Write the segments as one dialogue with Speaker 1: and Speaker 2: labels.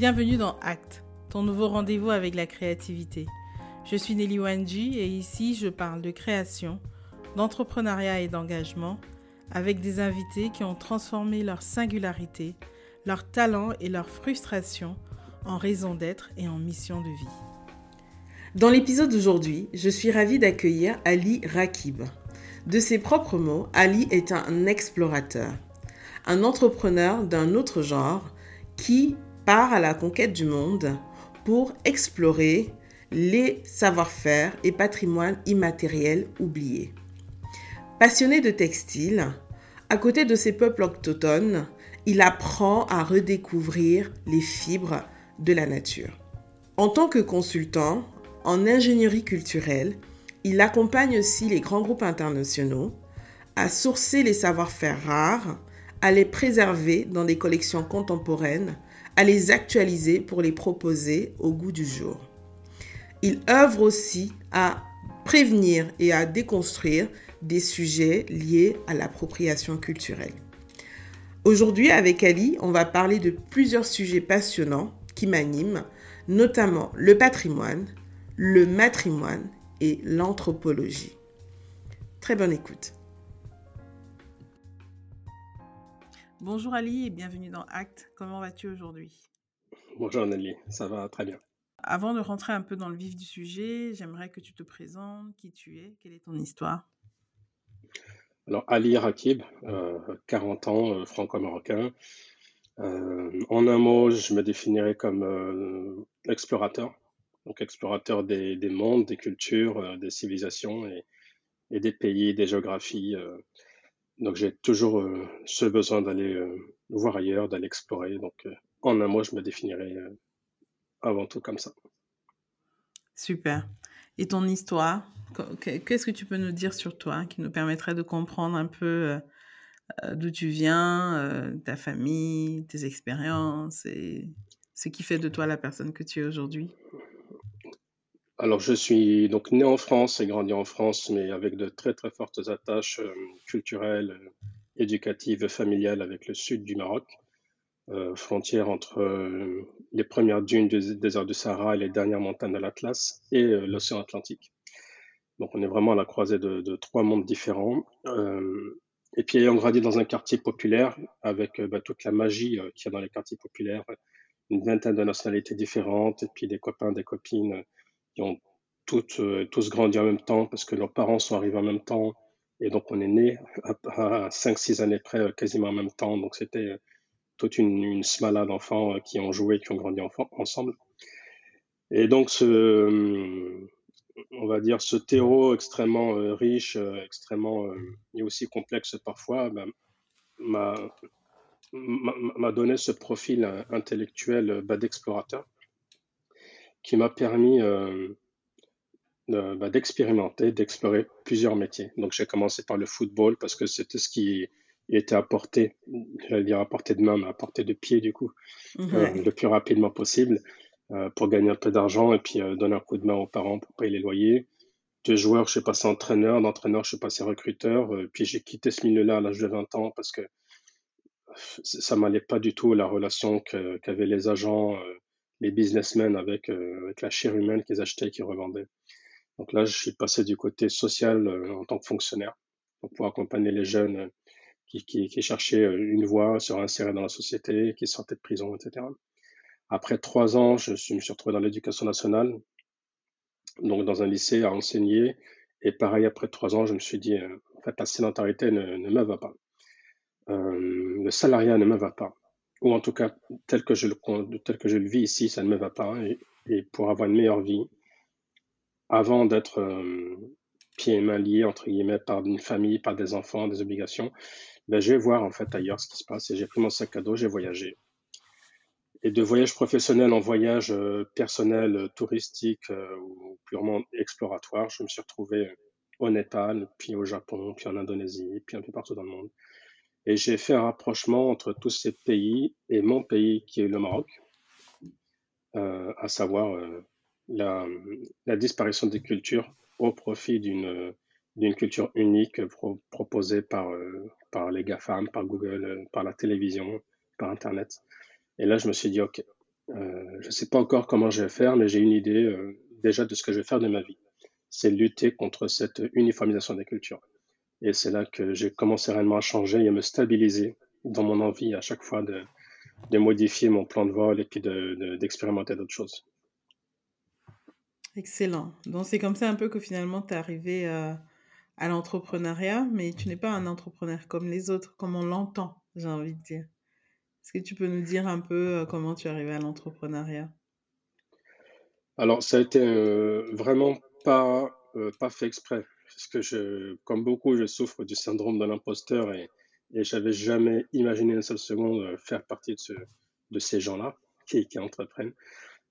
Speaker 1: Bienvenue dans Act, ton nouveau rendez-vous avec la créativité. Je suis Nelly Wanji et ici je parle de création, d'entrepreneuriat et d'engagement avec des invités qui ont transformé leur singularité, leur talent et leur frustration en raison d'être et en mission de vie. Dans l'épisode d'aujourd'hui, je suis ravie d'accueillir Ali Rakib. De ses propres mots, Ali est un explorateur, un entrepreneur d'un autre genre qui part à la conquête du monde pour explorer les savoir-faire et patrimoines immatériels oubliés. Passionné de textile, à côté de ses peuples autochtones, il apprend à redécouvrir les fibres de la nature. En tant que consultant en ingénierie culturelle, il accompagne aussi les grands groupes internationaux à sourcer les savoir-faire rares, à les préserver dans des collections contemporaines, à les actualiser pour les proposer au goût du jour. Il œuvre aussi à prévenir et à déconstruire des sujets liés à l'appropriation culturelle. Aujourd'hui, avec Ali, on va parler de plusieurs sujets passionnants qui m'animent, notamment le patrimoine, le matrimoine et l'anthropologie. Très bonne écoute. Bonjour Ali et bienvenue dans Acte. Comment vas-tu aujourd'hui?
Speaker 2: Bonjour Nelly, ça va très bien.
Speaker 1: Avant de rentrer un peu dans le vif du sujet, j'aimerais que tu te présentes, qui tu es, quelle est ton histoire?
Speaker 2: Alors Ali Rakib, 40 euh, ans, euh, franco-marocain. Euh, en un mot, je me définirais comme explorateur, donc explorateur des, mondes, des cultures, des civilisations et, et, des pays, des géographies. Donc j'ai toujours ce besoin d'aller voir ailleurs, d'aller explorer. Donc en un mot, je me définirais avant tout comme ça.
Speaker 1: Super. Et ton histoire Qu'est-ce que tu peux nous dire sur toi qui nous permettrait de comprendre un peu euh, euh, d'où tu viens, euh, ta famille, tes expériences et ce qui fait de toi la personne que tu es aujourd'hui?
Speaker 2: Alors, je suis donc né en France et grandi en France, mais avec de très très fortes attaches culturelles, éducatives, familiales avec le sud du Maroc. Euh, frontière entre euh, les premières dunes du désert du Sahara et les dernières montagnes de l'Atlas et euh, l'océan Atlantique. Donc on est vraiment à la croisée de, trois mondes différents. et puis ayant grandi dans un quartier populaire avec bah, toute la magie qu'il y a dans les quartiers populaires, une vingtaine de nationalités différentes et puis des copains, des copines toutes, tous grandi en même temps parce que leurs parents sont arrivés en même temps. Et donc on est né à, à 5-6 années près quasiment en même temps. Donc c'était toute une, une smala d'enfants euh, qui ont joué, qui ont grandi ensemble. Et donc, ce, on va dire, ce terreau extrêmement euh, riche, euh, extrêmement et aussi complexe parfois, ben, m'a donné ce profil intellectuel bah, d'explorateur qui m'a permis bah, d'expérimenter, d'explorer plusieurs métiers. Donc j'ai commencé par le football parce que c'était ce qui était à portée, j'allais dire à portée de main, mais à portée de pied du coup, euh, le plus rapidement possible euh, pour gagner un peu d'argent et puis euh, donner un coup de main aux parents pour payer les loyers. De joueur, je suis passé entraîneur, d'entraîneur, je suis passé recruteur, puis j'ai quitté ce milieu-là à l'âge de 20 ans parce que ça m'allait pas du tout la relation qu'avaient les agents, les businessmen avec, avec la chair humaine qu'ils achetaient et qu'ils revendaient. Donc là, je suis passé du côté social en tant que fonctionnaire pour accompagner les jeunes qui, qui, qui cherchait euh, une voie, se réinsérer dans la société, qui sortait de prison, etc. Après trois ans, je, me suis retrouvé dans l'éducation nationale, donc dans un lycée à enseigner. Et pareil, après trois ans, je me suis dit, euh, en fait, la sédentarité ne, ne me va pas. Euh, le salariat ne me va pas. Ou en tout cas, tel que je le, tel que je le vis ici, ça ne me va pas. Et, et pour avoir une meilleure vie, avant d'être euh, pieds et mains liés, entre guillemets, par une famille, par des enfants, des obligations, ben, je vais voir en fait ailleurs ce qui se passe. Et j'ai pris mon sac à dos, j'ai voyagé. Et de voyage professionnel en voyage euh, personnel, euh, touristique ou purement exploratoire, je me suis retrouvé au Népal, puis au Japon, puis en Indonésie, puis un peu partout dans le monde. Et j'ai fait un rapprochement entre tous ces pays et mon pays qui est le Maroc, à savoir la, la, disparition des cultures au profit d'une d'une culture unique proposée par, euh, par les GAFAM, par Google, euh, par la télévision, par Internet. Et là, je me suis dit, OK, je ne sais pas encore comment je vais faire, mais j'ai une idée déjà de ce que je vais faire de ma vie. C'est lutter contre cette uniformisation des cultures. Et c'est là que j'ai commencé réellement à changer et à me stabiliser dans mon envie à chaque fois de, de modifier mon plan de vol et puis d'expérimenter d'autres choses.
Speaker 1: Excellent. Donc c'est comme ça un peu que finalement tu es arrivé euh, à l'entrepreneuriat, mais tu n'es pas un entrepreneur comme les autres, comme on l'entend, j'ai envie de dire. Est-ce que tu peux nous dire un peu euh, comment tu es arrivé à l'entrepreneuriat?
Speaker 2: Alors ça a été euh, vraiment pas, pas fait exprès, parce que je, comme beaucoup, je souffre du syndrome de l'imposteur et, et j'avais jamais imaginé une seule seconde faire partie de, ce, de ces gens-là qui, qui entreprennent.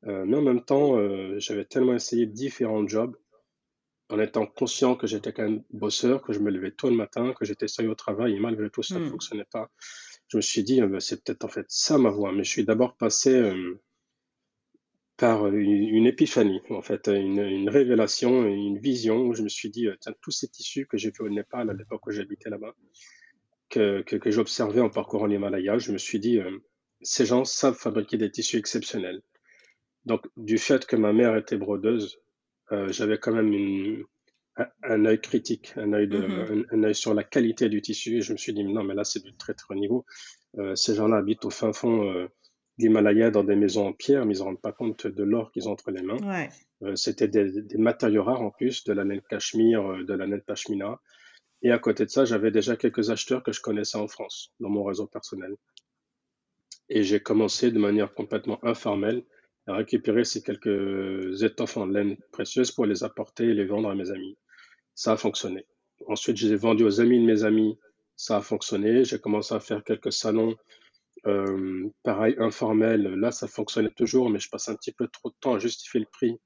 Speaker 2: Euh, mais en même temps, euh, j'avais tellement essayé différents jobs en étant conscient que j'étais quand même bosseur, que je me levais tôt le matin, que j'étais sérieux au travail et malgré tout ça ne hmm. fonctionnait pas. Je me suis dit, euh, bah, c'est peut-être en fait ça ma voie. Mais je suis d'abord passé par une, épiphanie, en fait, une, une, révélation, une vision où je me suis dit, tiens, tous ces tissus que j'ai vus au Népal à l'époque où j'habitais là-bas, que, que, que j'observais en parcourant l'Himalaya, je me suis dit, ces gens savent fabriquer des tissus exceptionnels. Donc, du fait que ma mère était brodeuse, euh, j'avais quand même une, un, œil critique, un œil, de, mm-hmm. un, œil sur la qualité du tissu. Et je me suis dit, non, mais là, c'est du très, très haut niveau. Euh, ces gens-là habitent au fin fond d'Himalaya dans des maisons en pierre, mais ils ne se rendent pas compte de l'or qu'ils ont entre les mains. Euh, c'était des, des, matériaux rares en plus, de la laine cachemire, euh, de la laine pashmina. Et à côté de ça, j'avais déjà quelques acheteurs que je connaissais en France, dans mon réseau personnel. Et j'ai commencé de manière complètement informelle à récupérer ces quelques étoffes en laine précieuse pour les apporter et les vendre à mes amis. Ça a fonctionné. Ensuite, je les ai vendus aux amis de mes amis. Ça a fonctionné. J'ai commencé à faire quelques salons, euh, pareil, informels. Là, ça fonctionnait toujours, mais je passe un petit peu trop de temps à justifier le prix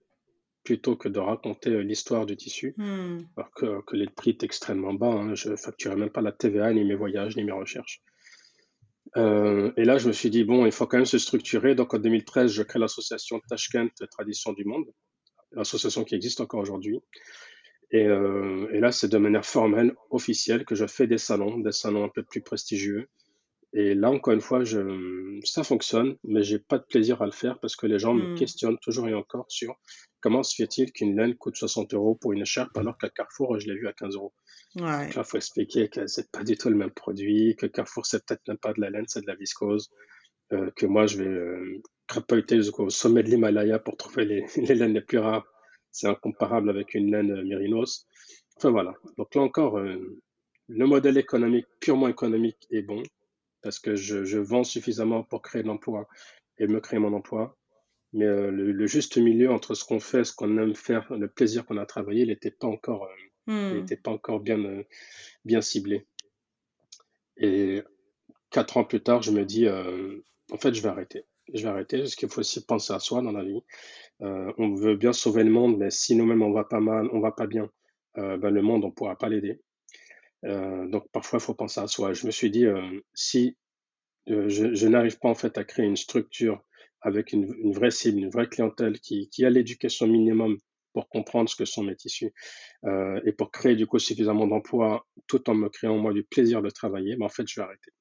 Speaker 2: plutôt que de raconter l'histoire du tissu. Hmm. Alors que, que les prix étaient extrêmement bas. Hein. Je facturais même pas la TVA, ni mes voyages, ni mes recherches. Euh, et là, je me suis dit, bon, il faut quand même se structurer. Donc en 2013, je crée l'association Tashkent Tradition du Monde, l'association qui existe encore aujourd'hui. Et, euh, et, là, c'est de manière formelle, officielle, que je fais des salons, des salons un peu plus prestigieux. Et là, encore une fois, je, ça fonctionne, mais j'ai pas de plaisir à le faire parce que les gens me hmm. questionnent toujours et encore sur comment se fait-il qu'une laine coûte 60 euros pour une écharpe alors qu'à Carrefour, je l'ai vu à 15 euros. Ouais. il faut expliquer que c'est pas du tout le même produit, que Carrefour, c'est peut-être même pas de la laine, c'est de la viscose, euh, que moi, je vais euh, crapahuter jusqu'au sommet de l'Himalaya pour trouver les, les, laines les plus rares. C'est incomparable avec une laine euh, mérinos. Enfin voilà. Donc là encore, euh, le modèle économique, purement économique, est bon parce que je, je vends suffisamment pour créer de l'emploi et me créer mon emploi. Mais euh, le, le, juste milieu entre ce qu'on fait, ce qu'on aime faire, le plaisir qu'on a travaillé, il n'était pas encore n'était hmm. pas encore bien, euh, bien ciblé. Et quatre ans plus tard, je me dis, euh, en fait, je vais arrêter. Je vais arrêter parce qu'il faut aussi penser à soi dans la vie. Euh, on veut bien sauver le monde, mais si nous-mêmes on va pas mal, on va pas bien, ben, le monde on pourra pas l'aider. Donc parfois il faut penser à soi. Je me suis dit, si je, je n'arrive pas en fait à créer une structure avec une, vraie cible, une vraie clientèle qui, a l'éducation minimum pour comprendre ce que sont mes tissus euh, et pour créer du coup suffisamment d'emplois tout en me créant moi du plaisir de travailler, mais en fait je vais arrêter.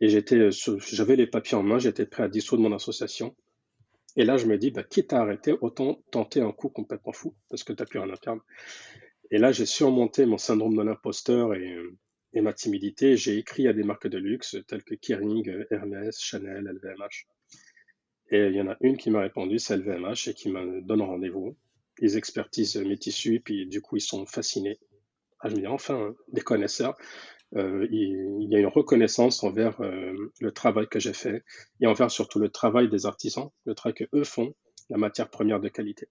Speaker 2: Et euh, j'avais les papiers en main, j'étais prêt à dissoudre mon association. Et là je me dis, bah, quitte à arrêter, autant tenter un coup complètement fou parce que tu n'as plus rien à perdre. Et là j'ai surmonté mon syndrome de l'imposteur et, euh, et ma timidité. J'ai écrit à des marques de luxe telles que Kering, Hermès, Chanel, LVMH. Et il y en a une qui m'a répondu, c'est LVMH, et qui me donne rendez-vous ils expertisent mes tissus, puis du coup, ils sont fascinés. Ah, je me dis, enfin, des connaisseurs. Euh, il, y a une reconnaissance envers euh, le travail que j'ai fait et envers surtout le travail des artisans, le travail que eux font, la matière première de qualité.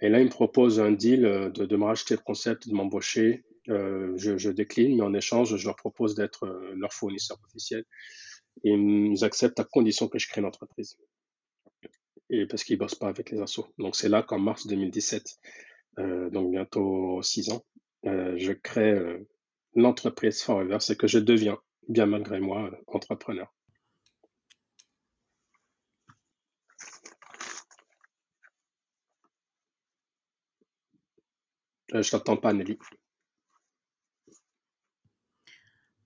Speaker 2: Et là, ils me proposent un deal euh, de, me racheter le concept, de m'embaucher. Euh, je, décline, mais en échange, je leur propose d'être euh, leur fournisseur officiel. Ils acceptent à condition que je crée l'entreprise et parce qu'ils bossent pas avec les assos. Donc c'est là qu'en mars 2017, euh, donc bientôt six ans, je crée l'entreprise Forever, c'est que je deviens, bien malgré moi, entrepreneur. Je t'entends pas, Nelly.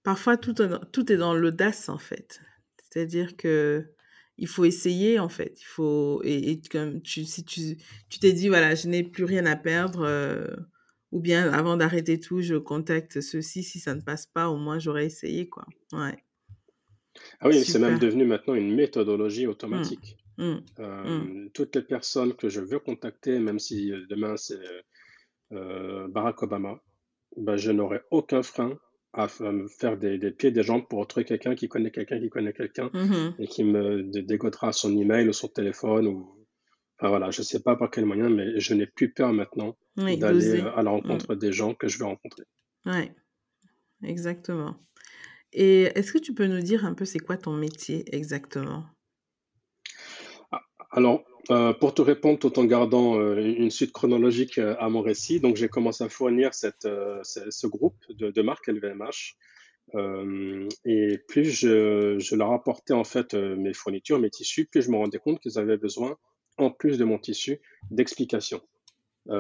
Speaker 1: Parfois, tout, tout est dans l'audace, en fait. C'est-à-dire que il faut essayer en fait. Il faut et, comme tu si tu tu t'es dit voilà, je n'ai plus rien à perdre euh, ou bien avant d'arrêter tout, je contacte ceci si ça ne passe pas, au moins j'aurais essayé quoi. Ouais.
Speaker 2: Ah oui, c'est même devenu maintenant une méthodologie automatique.
Speaker 1: Mmh. Mmh.
Speaker 2: Euh,
Speaker 1: Mmh.
Speaker 2: toutes les personnes que je veux contacter, même si euh, demain c'est euh, Barack Obama, ben, je n'aurai aucun frein à me faire des, des pieds des jambes pour retrouver quelqu'un qui connaît quelqu'un qui connaît quelqu'un
Speaker 1: Mmh
Speaker 2: et qui me dé- dégotera son email ou son téléphone ou enfin voilà, je sais pas par quel moyen, mais je n'ai plus peur maintenant
Speaker 1: Oui,
Speaker 2: d'aller euh, à la
Speaker 1: Mmh.
Speaker 2: rencontre des gens que je veux rencontrer.
Speaker 1: Ouais, exactement. Et est-ce que tu peux nous dire un peu c'est quoi ton métier exactement?
Speaker 2: Ah, Alors, euh, pour te répondre tout en gardant euh, une suite chronologique euh, à mon récit, donc j'ai commencé à fournir cette, ce, groupe de, de marques LVMH. et plus je, je leur apportais en fait mes fournitures, mes tissus, plus je me rendais compte qu'ils avaient besoin, en plus de mon tissu, d'explications.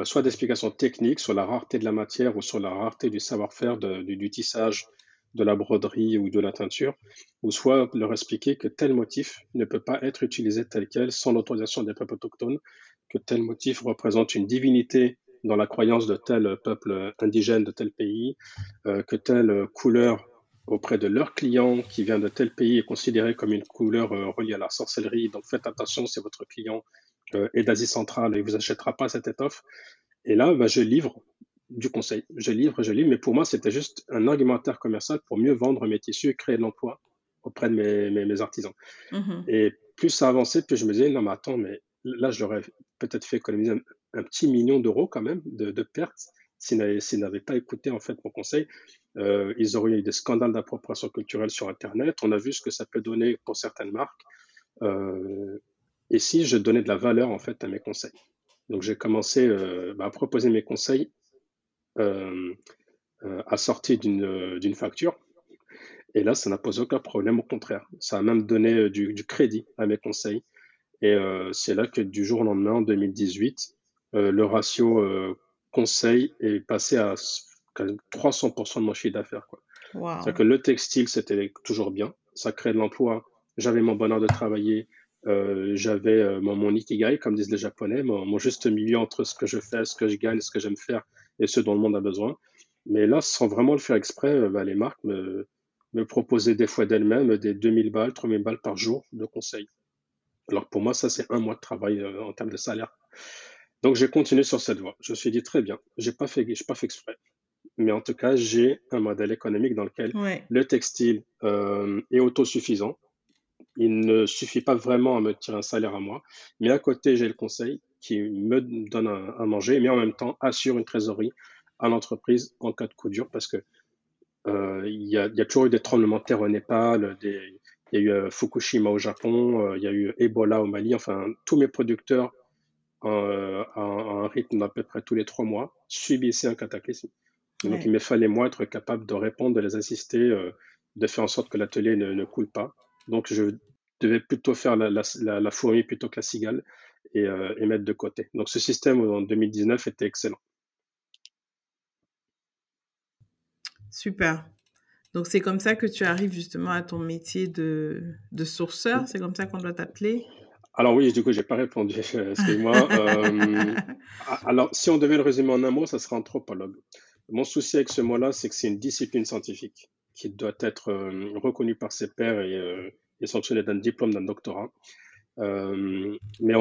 Speaker 2: Soit d'explications techniques sur la rareté de la matière ou sur la rareté du savoir-faire du, du tissage, de la broderie ou de la teinture, ou soit leur expliquer que tel motif ne peut pas être utilisé tel quel sans l'autorisation des peuples autochtones, que tel motif représente une divinité dans la croyance de tel peuple indigène de tel pays, euh, que telle couleur auprès de leur client qui vient de tel pays est considérée comme une couleur euh, reliée à la sorcellerie. Donc faites attention si votre client euh, est d'Asie centrale et vous achètera pas cette étoffe. Et là, bah, je livre du conseil. Je livre, je livre, mais pour moi, c'était juste un argumentaire commercial pour mieux vendre mes tissus et créer de l'emploi auprès de mes, mes, mes artisans.
Speaker 1: Mmh
Speaker 2: Et plus ça avançait, plus je me disais, non, mais attends, mais là, j'aurais peut-être fait économiser un, un petit million d'euros quand même de, de pertes s'ils n'avaient s'ils n'avaient pas écouté en fait mon conseil. Euh, ils auraient eu des scandales d'appropriation culturelle sur Internet. On a vu ce que ça peut donner pour certaines marques. Euh, et si je donnais de la valeur en fait à mes conseils. Donc j'ai commencé euh, bah, à proposer mes conseils euh, euh, assortis d'une euh, d'une facture. Et là, ça n'a posé aucun problème, au contraire. Ça a même donné du, du crédit à mes conseils. Et euh, c'est là que du jour au lendemain, en 2018, euh, le ratio euh, conseil est passé à s- quand même 300% de mon chiffre d'affaires. C'est-à-dire que le textile, c'était toujours bien. Ça crée de l'emploi. J'avais mon bonheur de travailler. J'avais mon, mon ikigai, comme disent les Japonais, mon, mon juste milieu entre ce que je fais, ce que je gagne, ce que j'aime faire et ce dont le monde a besoin. Mais là, sans vraiment le faire exprès, euh, bah, les marques me, me proposaient des fois d'elles-mêmes des 2000 balles, 3000 balles par jour de conseils. Alors pour moi, ça, c'est un mois de travail euh, en termes de salaire. Donc j'ai continué sur cette voie. Je me suis dit très bien, j'ai pas fait, j'ai pas fait exprès. Mais en tout cas, j'ai un modèle économique dans lequel
Speaker 1: Ouais.
Speaker 2: le textile euh, est autosuffisant. Il ne suffit pas vraiment à me tirer un salaire à moi, mais à côté, j'ai le conseil qui me donne à, à manger, mais en même temps assure une trésorerie à l'entreprise en cas de coup dur, parce que euh, il y a, il y a toujours eu des tremblements de terre au Népal, il y a eu euh, Fukushima au Japon, euh, il y a eu Ebola au Mali, enfin tous mes producteurs à, un rythme d'à peu près tous les trois mois subissaient un cataclysme. Donc il me fallait moi être capable de répondre, de les assister, de faire en sorte que l'atelier ne, ne coule pas. Donc je devais plutôt faire la, la, la, la fourmi plutôt que la cigale et, euh, et mettre de côté. Donc ce système en 2019 était excellent.
Speaker 1: Super. Donc c'est comme ça que tu arrives justement à ton métier de, de sourceur, c'est comme ça qu'on doit t'appeler?
Speaker 2: Alors oui, du coup, j'ai pas répondu, excuse-moi. Euh, a- alors, si on devait le résumer en un mot, ça serait anthropologue. Mon souci avec ce mot-là, c'est que c'est une discipline scientifique qui doit être euh, reconnue par ses pairs et, euh, et sanctionnée d'un diplôme, d'un doctorat. Euh, mais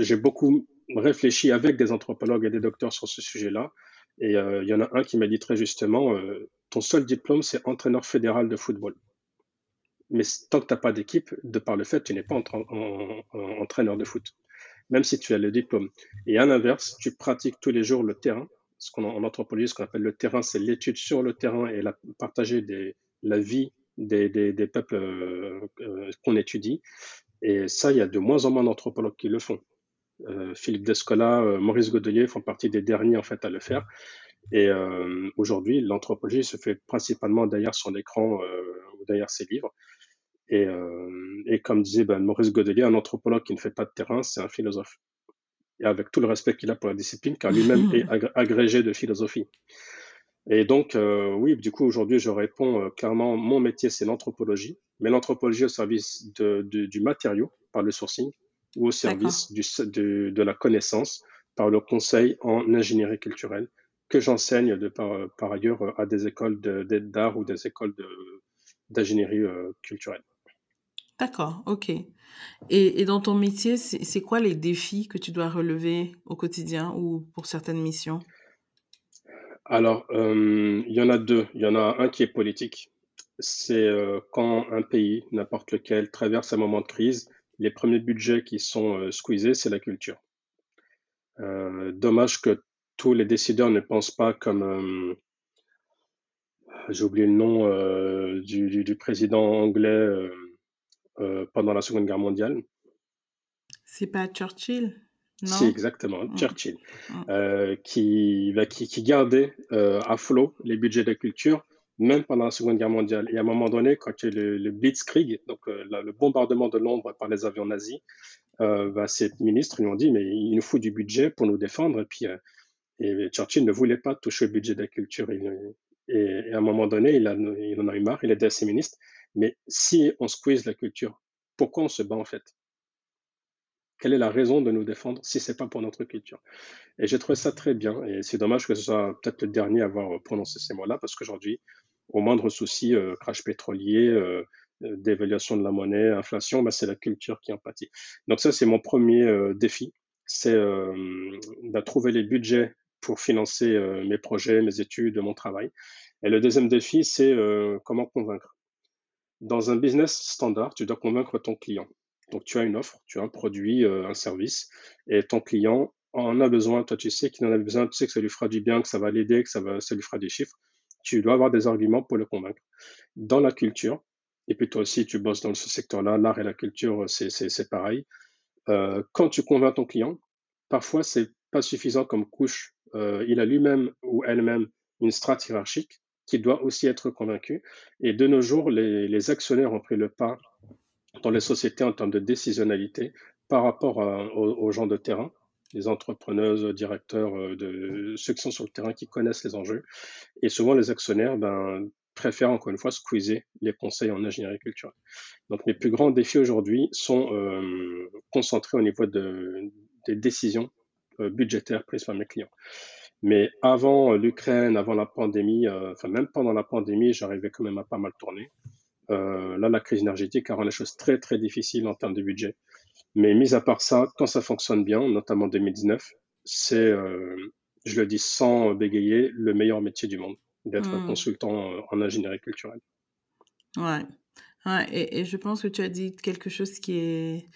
Speaker 2: j'ai beaucoup réfléchi avec des anthropologues et des docteurs sur ce sujet-là. Et euh, il y en a un qui m'a dit très justement, euh, ton seul diplôme, c'est entraîneur fédéral de football. Mais tant que tu n'as pas d'équipe, de par le fait, tu n'es pas entra- en- en- entraîneur de foot, même si tu as le diplôme. Et à l'inverse, tu pratiques tous les jours le terrain. Ce qu'on en anthropologie, ce qu'on appelle le terrain, c'est l'étude sur le terrain et la, partager des, la vie des, peuples qu'on étudie. Et ça, il y a de moins en moins d'anthropologues qui le font. Euh, Philippe Descola, euh, Maurice Godelier font partie des derniers en fait à le faire. Et euh, aujourd'hui, l'anthropologie se fait principalement derrière son écran ou derrière ses livres. Et, et comme disait ben, Maurice Godelier, un anthropologue qui ne fait pas de terrain, c'est un philosophe. Et avec tout le respect qu'il a pour la discipline, car lui-même est agré- agrégé de philosophie. Et donc, euh, oui, du coup, aujourd'hui, je réponds euh, clairement, mon métier, c'est l'anthropologie, mais l'anthropologie au service de, du matériau par le sourcing ou au service du, de, de, la connaissance par le conseil en ingénierie culturelle que j'enseigne de par, par, ailleurs à des écoles d'art ou des écoles d'ingénierie euh, culturelle.
Speaker 1: D'accord, ok. Et, et, dans ton métier, c'est quoi les défis que tu dois relever au quotidien ou pour certaines missions?
Speaker 2: Alors, euh, il y en a deux. Il y en a un qui est politique. C'est euh, quand un pays, n'importe lequel, traverse un moment de crise, les premiers budgets qui sont euh, squeezés, c'est la culture. dommage que tous les décideurs ne pensent pas comme, j'ai oublié le nom du, du, président anglais pendant la Seconde Guerre mondiale.
Speaker 1: C'est pas Churchill?
Speaker 2: C'est exactement, mmh. Churchill, mmh. Euh, qui, bah, qui, qui, gardait euh, à flot les budgets de culture, même pendant la Seconde Guerre mondiale. Et à un moment donné, quand il y a le, le Blitzkrieg, donc euh, le bombardement de Londres par les avions nazis, bah, ces ministres lui ont dit, mais il nous faut du budget pour nous défendre. Et puis, et Churchill ne voulait pas toucher au budget de la culture. Et, et, à un moment donné, il, a, il en a eu marre, il a dit à ses ministres, mais si on squeeze la culture, pourquoi on se bat en fait? Quelle est la raison de nous défendre si c'est pas pour notre culture Et j'ai trouvé ça très bien. Et c'est dommage que ce soit peut-être le dernier à avoir prononcé ces mots-là, parce qu'aujourd'hui, au moindre souci, euh, crash pétrolier, euh, euh, dévaluation de la monnaie, inflation, bah, c'est la culture qui en pâtit. Donc ça, c'est mon premier défi, c'est de trouver les budgets pour financer mes projets, mes études, mon travail. Et le deuxième défi, c'est comment convaincre. Dans un business standard, tu dois convaincre ton client. Donc, tu as une offre, tu as un produit, euh, un service, et ton client en a besoin. Toi, tu sais qu'il en a besoin, tu sais que ça lui fera du bien, que ça va l'aider, que ça, va, lui fera des chiffres. Tu dois avoir des arguments pour le convaincre. Dans la culture, et puis toi aussi, tu bosses dans ce secteur-là, l'art et la culture, c'est pareil. Euh, quand tu convaincs ton client, parfois, c'est pas suffisant comme couche. Euh, il a lui-même ou elle-même une strate hiérarchique qui doit aussi être convaincu. Et de nos jours, les, les actionnaires ont pris le pas dans les sociétés en termes de décisionnalité par rapport aux, gens de terrain, les entrepreneurs, directeurs, euh, ceux qui sont sur le terrain, qui connaissent les enjeux. Et souvent, les actionnaires ben, préfèrent encore une fois squeezer les conseils en ingénierie culturelle. Donc, mes plus grands défis aujourd'hui sont euh, concentrés au niveau de, des décisions euh, budgétaires prises par mes clients. Mais avant l'Ukraine, avant la pandémie, enfin même pendant la pandémie, j'arrivais quand même à pas mal tourner. Euh, là, la crise énergétique a rendu les choses très très difficiles en termes de budget. Mais mis à part ça, quand ça fonctionne bien, notamment en 2019, c'est, euh, je le dis sans bégayer, le meilleur métier du monde, d'être hmm. consultant euh, en ingénierie culturelle.
Speaker 1: Ouais. ouais et, et, je pense que tu as dit quelque chose qui est,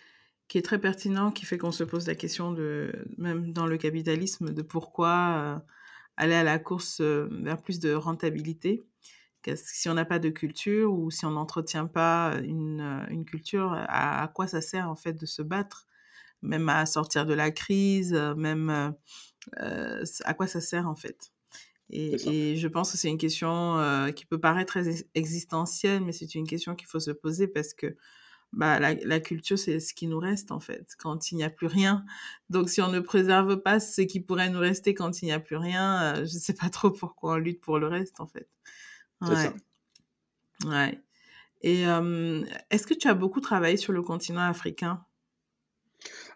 Speaker 1: qui est très pertinent, qui fait qu'on se pose la question de, même dans le capitalisme, de pourquoi aller à la course vers plus de rentabilité si on n'a pas de culture ou si on n'entretient pas une, euh, une culture, à, quoi ça sert en fait de se battre, même à sortir de la crise, euh, même euh, à quoi ça sert en fait? Et, et je pense que c'est une question euh, qui peut paraître très existentielle, mais c'est une question qu'il faut se poser parce que bah, la, la culture, c'est ce qui nous reste en fait, quand il n'y a plus rien. Donc si on ne préserve pas ce qui pourrait nous rester quand il n'y a plus rien, je ne sais pas trop pourquoi on lutte pour le reste en fait. C'est ça. Ouais. Et est-ce que tu as beaucoup travaillé sur le continent africain?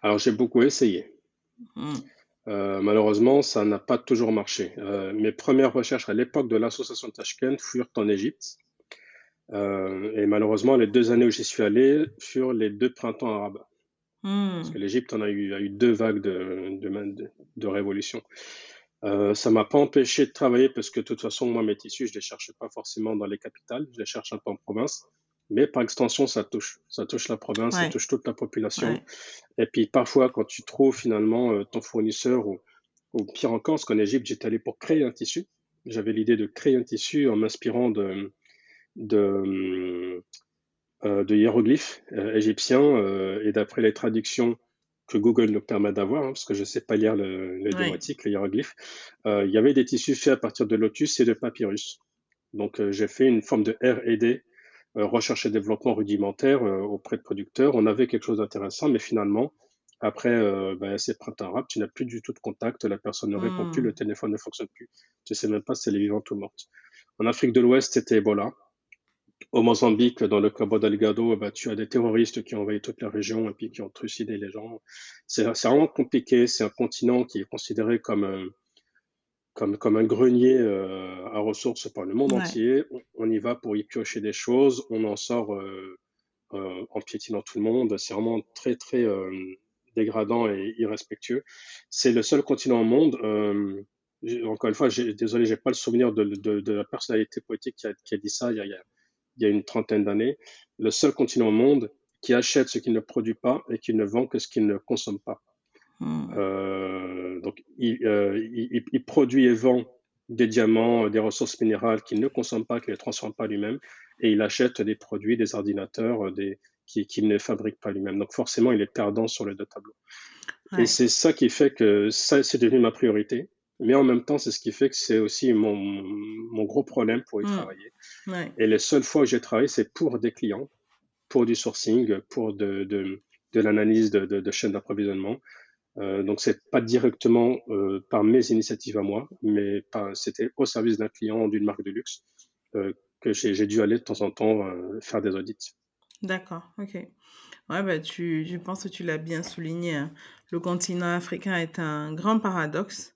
Speaker 2: Alors, j'ai beaucoup essayé. Mmh. Euh, malheureusement, ça n'a pas toujours marché. Euh, mes premières recherches à l'époque de l'association Tashkent furent en Égypte. Euh, et malheureusement, les deux années où j'y suis allé furent les deux printemps arabes. Parce mmh. que l'Égypte en a eu, a eu deux vagues de, de, de, de révolution. Euh, ça m'a pas empêché de travailler parce que de toute façon, moi, mes tissus, je les cherche pas forcément dans les capitales, je les cherche un peu en province. Mais par extension, ça touche. Ça touche la province, ça touche toute la population. Et puis parfois, quand tu trouves finalement euh, ton fournisseur, ou, ou, pire encore, parce qu'en Égypte, j'étais allé pour créer un tissu. J'avais l'idée de créer un tissu en m'inspirant de, de, euh, de hiéroglyphes euh, égyptiens. Euh, et d'après les traductions que Google nous permet d'avoir, hein, parce que je ne sais pas lire le, le ouais. le hiéroglyphe, euh, il y avait des tissus faits à partir de lotus et de papyrus. Donc euh, j'ai fait une forme de R&D, euh, recherche et développement rudimentaire euh, auprès de producteurs. On avait quelque chose d'intéressant, mais finalement, Après, euh, ben, c'est printemps arabe, tu n'as plus du tout de contact, la personne ne répond plus, le hmm. téléphone ne fonctionne plus. Tu sais même pas si elle est vivante ou morte. En Afrique de l'Ouest, c'était Ebola. Au Mozambique, dans le Cabo Delgado, ben, tu as des terroristes qui ont envahi toute la région et puis qui ont trucidé les gens. C'est vraiment compliqué. C'est un continent qui est considéré comme un, comme, comme un grenier euh, à ressources par le monde entier. On, y va pour y piocher des choses. On en sort euh, euh, en piétinant tout le monde. C'est vraiment très, très dégradant et irrespectueux. C'est le seul continent au monde. Euh, encore une fois, désolé, j'ai pas le souvenir de, de, de, la personnalité politique qui a, qui a dit ça il y a, il y a une trentaine d'années. Le seul continent au monde qui achète ce qu'il ne produit pas et qui ne vend que ce qu'il ne consomme pas. Hmm. Euh, donc, il, euh, il, il, produit et vend des diamants, des ressources minérales qu'il ne consomme pas, qu'il ne transforme pas lui-même, et il achète des produits, des ordinateurs, des, qu'il ne fabrique pas lui-même. Donc forcément, il est perdant sur les deux tableaux. Et c'est ça qui fait que ça, c'est devenu ma priorité. Mais en même temps, c'est ce qui fait que c'est aussi mon, mon, gros problème pour y mm. travailler. Et les seules fois où j'ai travaillé, c'est pour des clients, pour du sourcing, pour de, de, de l'analyse de, de, de chaînes d'approvisionnement. Euh, donc c'est pas directement euh, par mes initiatives à moi, mais c'était au service d'un client d'une marque de luxe euh, que j'ai dû aller de temps en temps euh, faire des audits.
Speaker 1: D'accord, ok. Ouais, bah, tu, je pense que tu l'as bien souligné. Hein. Le continent africain est un grand paradoxe.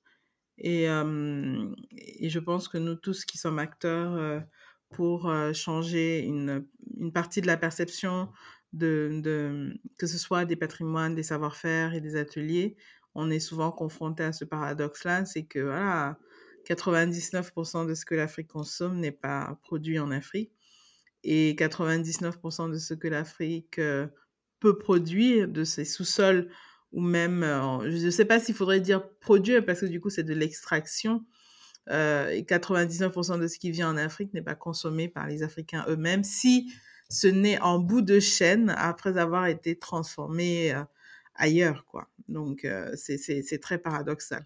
Speaker 1: Et, je pense que nous tous qui sommes acteurs pour changer une, une partie de la perception de, de, que ce soit des patrimoines, des savoir-faire et des ateliers, on est souvent confronté à ce paradoxe-là, c'est que voilà, 99% de ce que l'Afrique consomme n'est pas produit en Afrique et 99% de ce que l'Afrique peut produire de ses sous-sols ou même, euh, je ne sais pas s'il faudrait dire produire parce que du coup c'est de l'extraction. Euh, et 99% de ce qui vient en Afrique n'est pas consommé par les Africains eux-mêmes si ce n'est en bout de chaîne après avoir été transformé ailleurs. quoi. Donc c'est très paradoxal.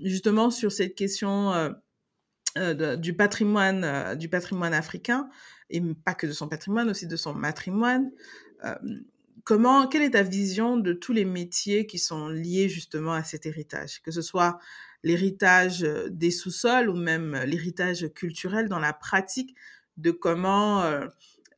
Speaker 1: justement sur cette question euh, du patrimoine euh, du patrimoine africain et pas que de son patrimoine aussi de son matrimoine euh, comment quelle est ta vision de tous les métiers qui sont liés justement à cet héritage? Que ce soit l'héritage des sous-sols ou même l'héritage culturel dans la pratique de comment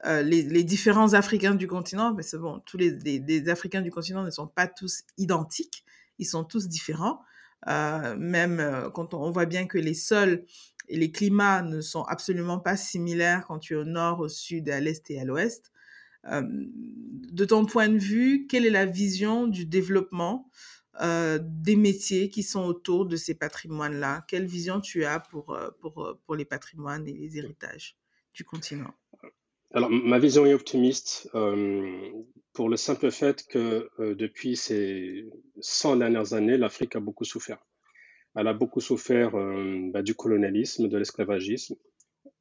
Speaker 1: les, différents Africains du continent, mais c'est bon, tous les, Africains du continent ne sont pas tous identiques, ils sont tous différents. même quand on, voit bien que les sols et les climats ne sont absolument pas similaires quand tu es au nord, au sud, à l'est et à l'ouest. Euh, de ton point de vue, quelle est la vision du développement euh, des métiers qui sont autour de ces patrimoines-là? Quelle vision tu as pour, euh, pour, pour les patrimoines et les héritages du continent?
Speaker 2: Alors, ma vision est optimiste pour le simple fait que depuis ces 100 dernières années, l'Afrique a beaucoup souffert. Elle a beaucoup souffert bah, du colonialisme, de l'esclavagisme,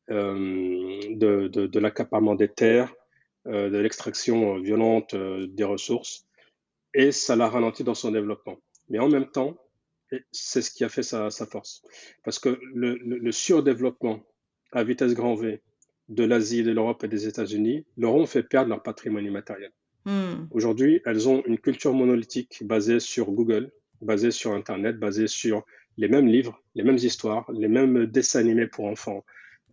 Speaker 2: de, de, l'accaparement des terres, de l'extraction violente des ressources, et ça l'a ralenti dans son développement. Mais en même temps, c'est ce qui a fait sa, sa force. Parce que le, le, surdéveloppement à vitesse grand V de l'Asie, de l'Europe et des États-Unis leur ont fait perdre leur patrimoine immatériel. Hmm. Aujourd'hui, elles ont une culture monolithique basée sur Google, basée sur Internet, basée sur les mêmes livres, les mêmes histoires, les mêmes dessins animés pour enfants.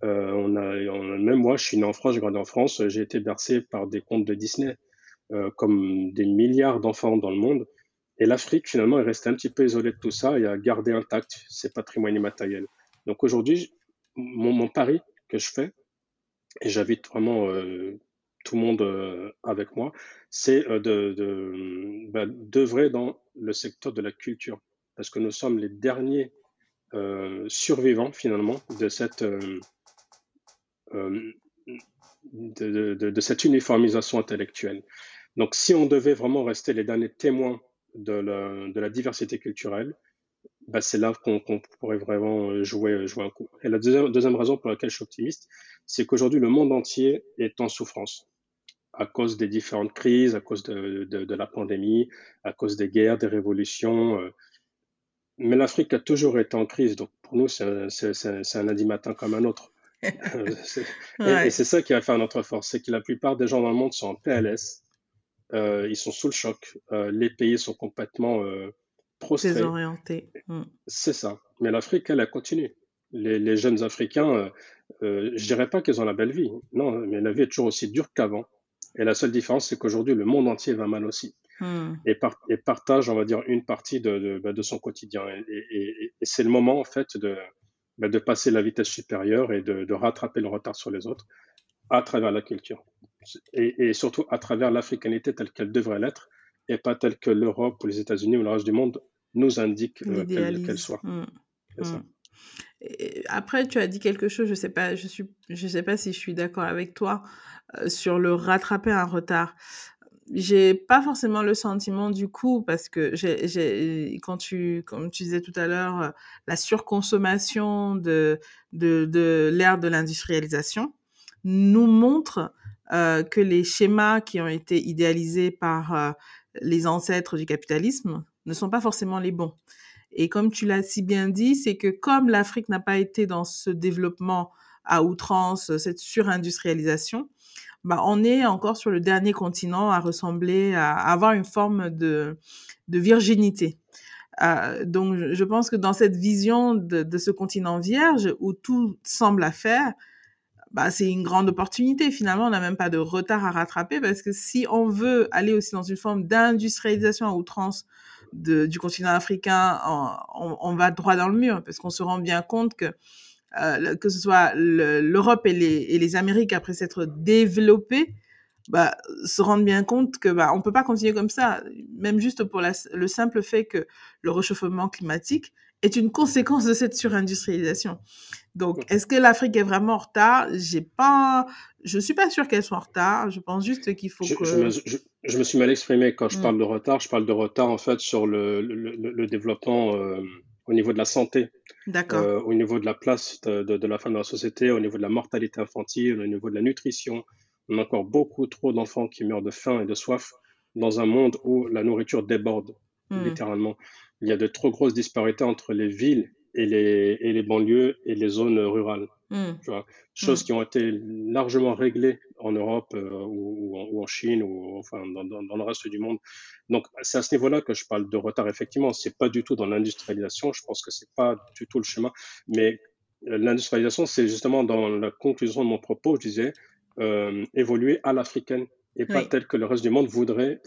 Speaker 2: Euh, on, a, même moi, je suis né en France, j'ai grandi en France, j'ai été bercé par des contes de Disney, euh, comme des milliards d'enfants dans le monde. Et l'Afrique, finalement, est restée un petit peu isolée de tout ça et a gardé intact ses patrimoines immatériels. Donc aujourd'hui, mon, pari que je fais, et j'invite vraiment euh, tout le monde euh, avec moi, c'est euh, de, bah, d'œuvrer dans le secteur de la culture parce que nous sommes les derniers euh, survivants finalement de cette, euh, euh, de, cette uniformisation intellectuelle. Donc si on devait vraiment rester les derniers témoins de la, diversité culturelle, bah, c'est là qu'on pourrait vraiment jouer, un coup. Et la deuxième raison pour laquelle je suis optimiste, c'est qu'aujourd'hui le monde entier est en souffrance à cause des différentes crises, à cause de, de, la pandémie, à cause des guerres, des révolutions, mais l'Afrique a toujours été en crise, donc pour nous, c'est un lundi matin comme un autre. Et, c'est ça qui a fait notre force, c'est que la plupart des gens dans le monde sont en PLS, ils sont sous le choc. les pays sont complètement prostrés.
Speaker 1: Désorientés. Mm.
Speaker 2: C'est ça. Mais l'Afrique, elle, elle continue. Les, les jeunes Africains, euh, je dirais pas qu'ils ont la belle vie. Non, mais la vie est toujours aussi dure qu'avant. Et la seule différence, c'est qu'aujourd'hui, le monde entier va mal aussi. Hmm. Et, et, partage, on va dire, une partie de, de, bah, de son quotidien. Et, et, c'est le moment, en fait, de, bah, de passer la vitesse supérieure et de, de, rattraper le retard sur les autres à travers la culture. Et, surtout à travers l'africanité telle qu'elle devrait l'être et pas telle que l'Europe ou les États-Unis ou le reste du monde nous indiquent euh, qu'elle soit. Ça. Hmm.
Speaker 1: Après, tu as dit quelque chose, je sais pas, je suis, je sais pas si je suis d'accord avec toi euh, sur le rattraper un retard. J'ai pas forcément le sentiment du coup parce que quand tu, comme tu disais tout à l'heure, euh, la surconsommation de de, de l'ère de l'industrialisation nous montre euh, que les schémas qui ont été idéalisés par les ancêtres du capitalisme ne sont pas forcément les bons. Et comme tu l'as si bien dit, c'est que comme l'Afrique n'a pas été dans ce développement à outrance, cette surindustrialisation, bah, on est encore sur le dernier continent à ressembler, à, avoir une forme de, de virginité. Euh, donc, je pense que dans cette vision de, ce continent vierge où tout semble à faire, bah, c'est une grande opportunité. Finalement, on n'a même pas de retard à rattraper parce que si on veut aller aussi dans une forme d'industrialisation à outrance du continent africain, on, va droit dans le mur parce qu'on se rend bien compte que euh, que ce soit l'Europe et les, et les Amériques après s'être développées, bah, se rendent bien compte que bah, on peut pas continuer comme ça, même juste pour le simple fait que le réchauffement climatique est une conséquence de cette surindustrialisation. Donc, est-ce que l'Afrique est vraiment en retard? J'ai pas, je suis pas sûre qu'elle soit en retard. Je pense juste qu'il faut que.
Speaker 2: Je me, suis mal exprimé quand je parle mm. de retard. Je parle de retard en fait sur le, le, développement euh, au niveau de la santé, euh, au niveau de la place de, de, la femme dans la société, au niveau de la mortalité infantile, au niveau de la nutrition. On a encore beaucoup trop d'enfants qui meurent de faim et de soif dans un monde où la nourriture déborde mm. littéralement. Il y a de trop grosses disparités entre les villes et les, et les banlieues et les zones rurales. Hmm. Tu vois, choses hmm. qui ont été largement réglées en Europe euh, ou, ou, en Chine ou enfin dans, dans, dans, le reste du monde. Donc c'est à ce niveau-là que je parle de retard. Effectivement, c'est pas du tout dans l'industrialisation. Je pense que c'est pas du tout le chemin. Mais euh, l'industrialisation, c'est justement dans la conclusion de mon propos, je disais euh, évoluer à l'africaine et pas tel que le reste du monde voudrait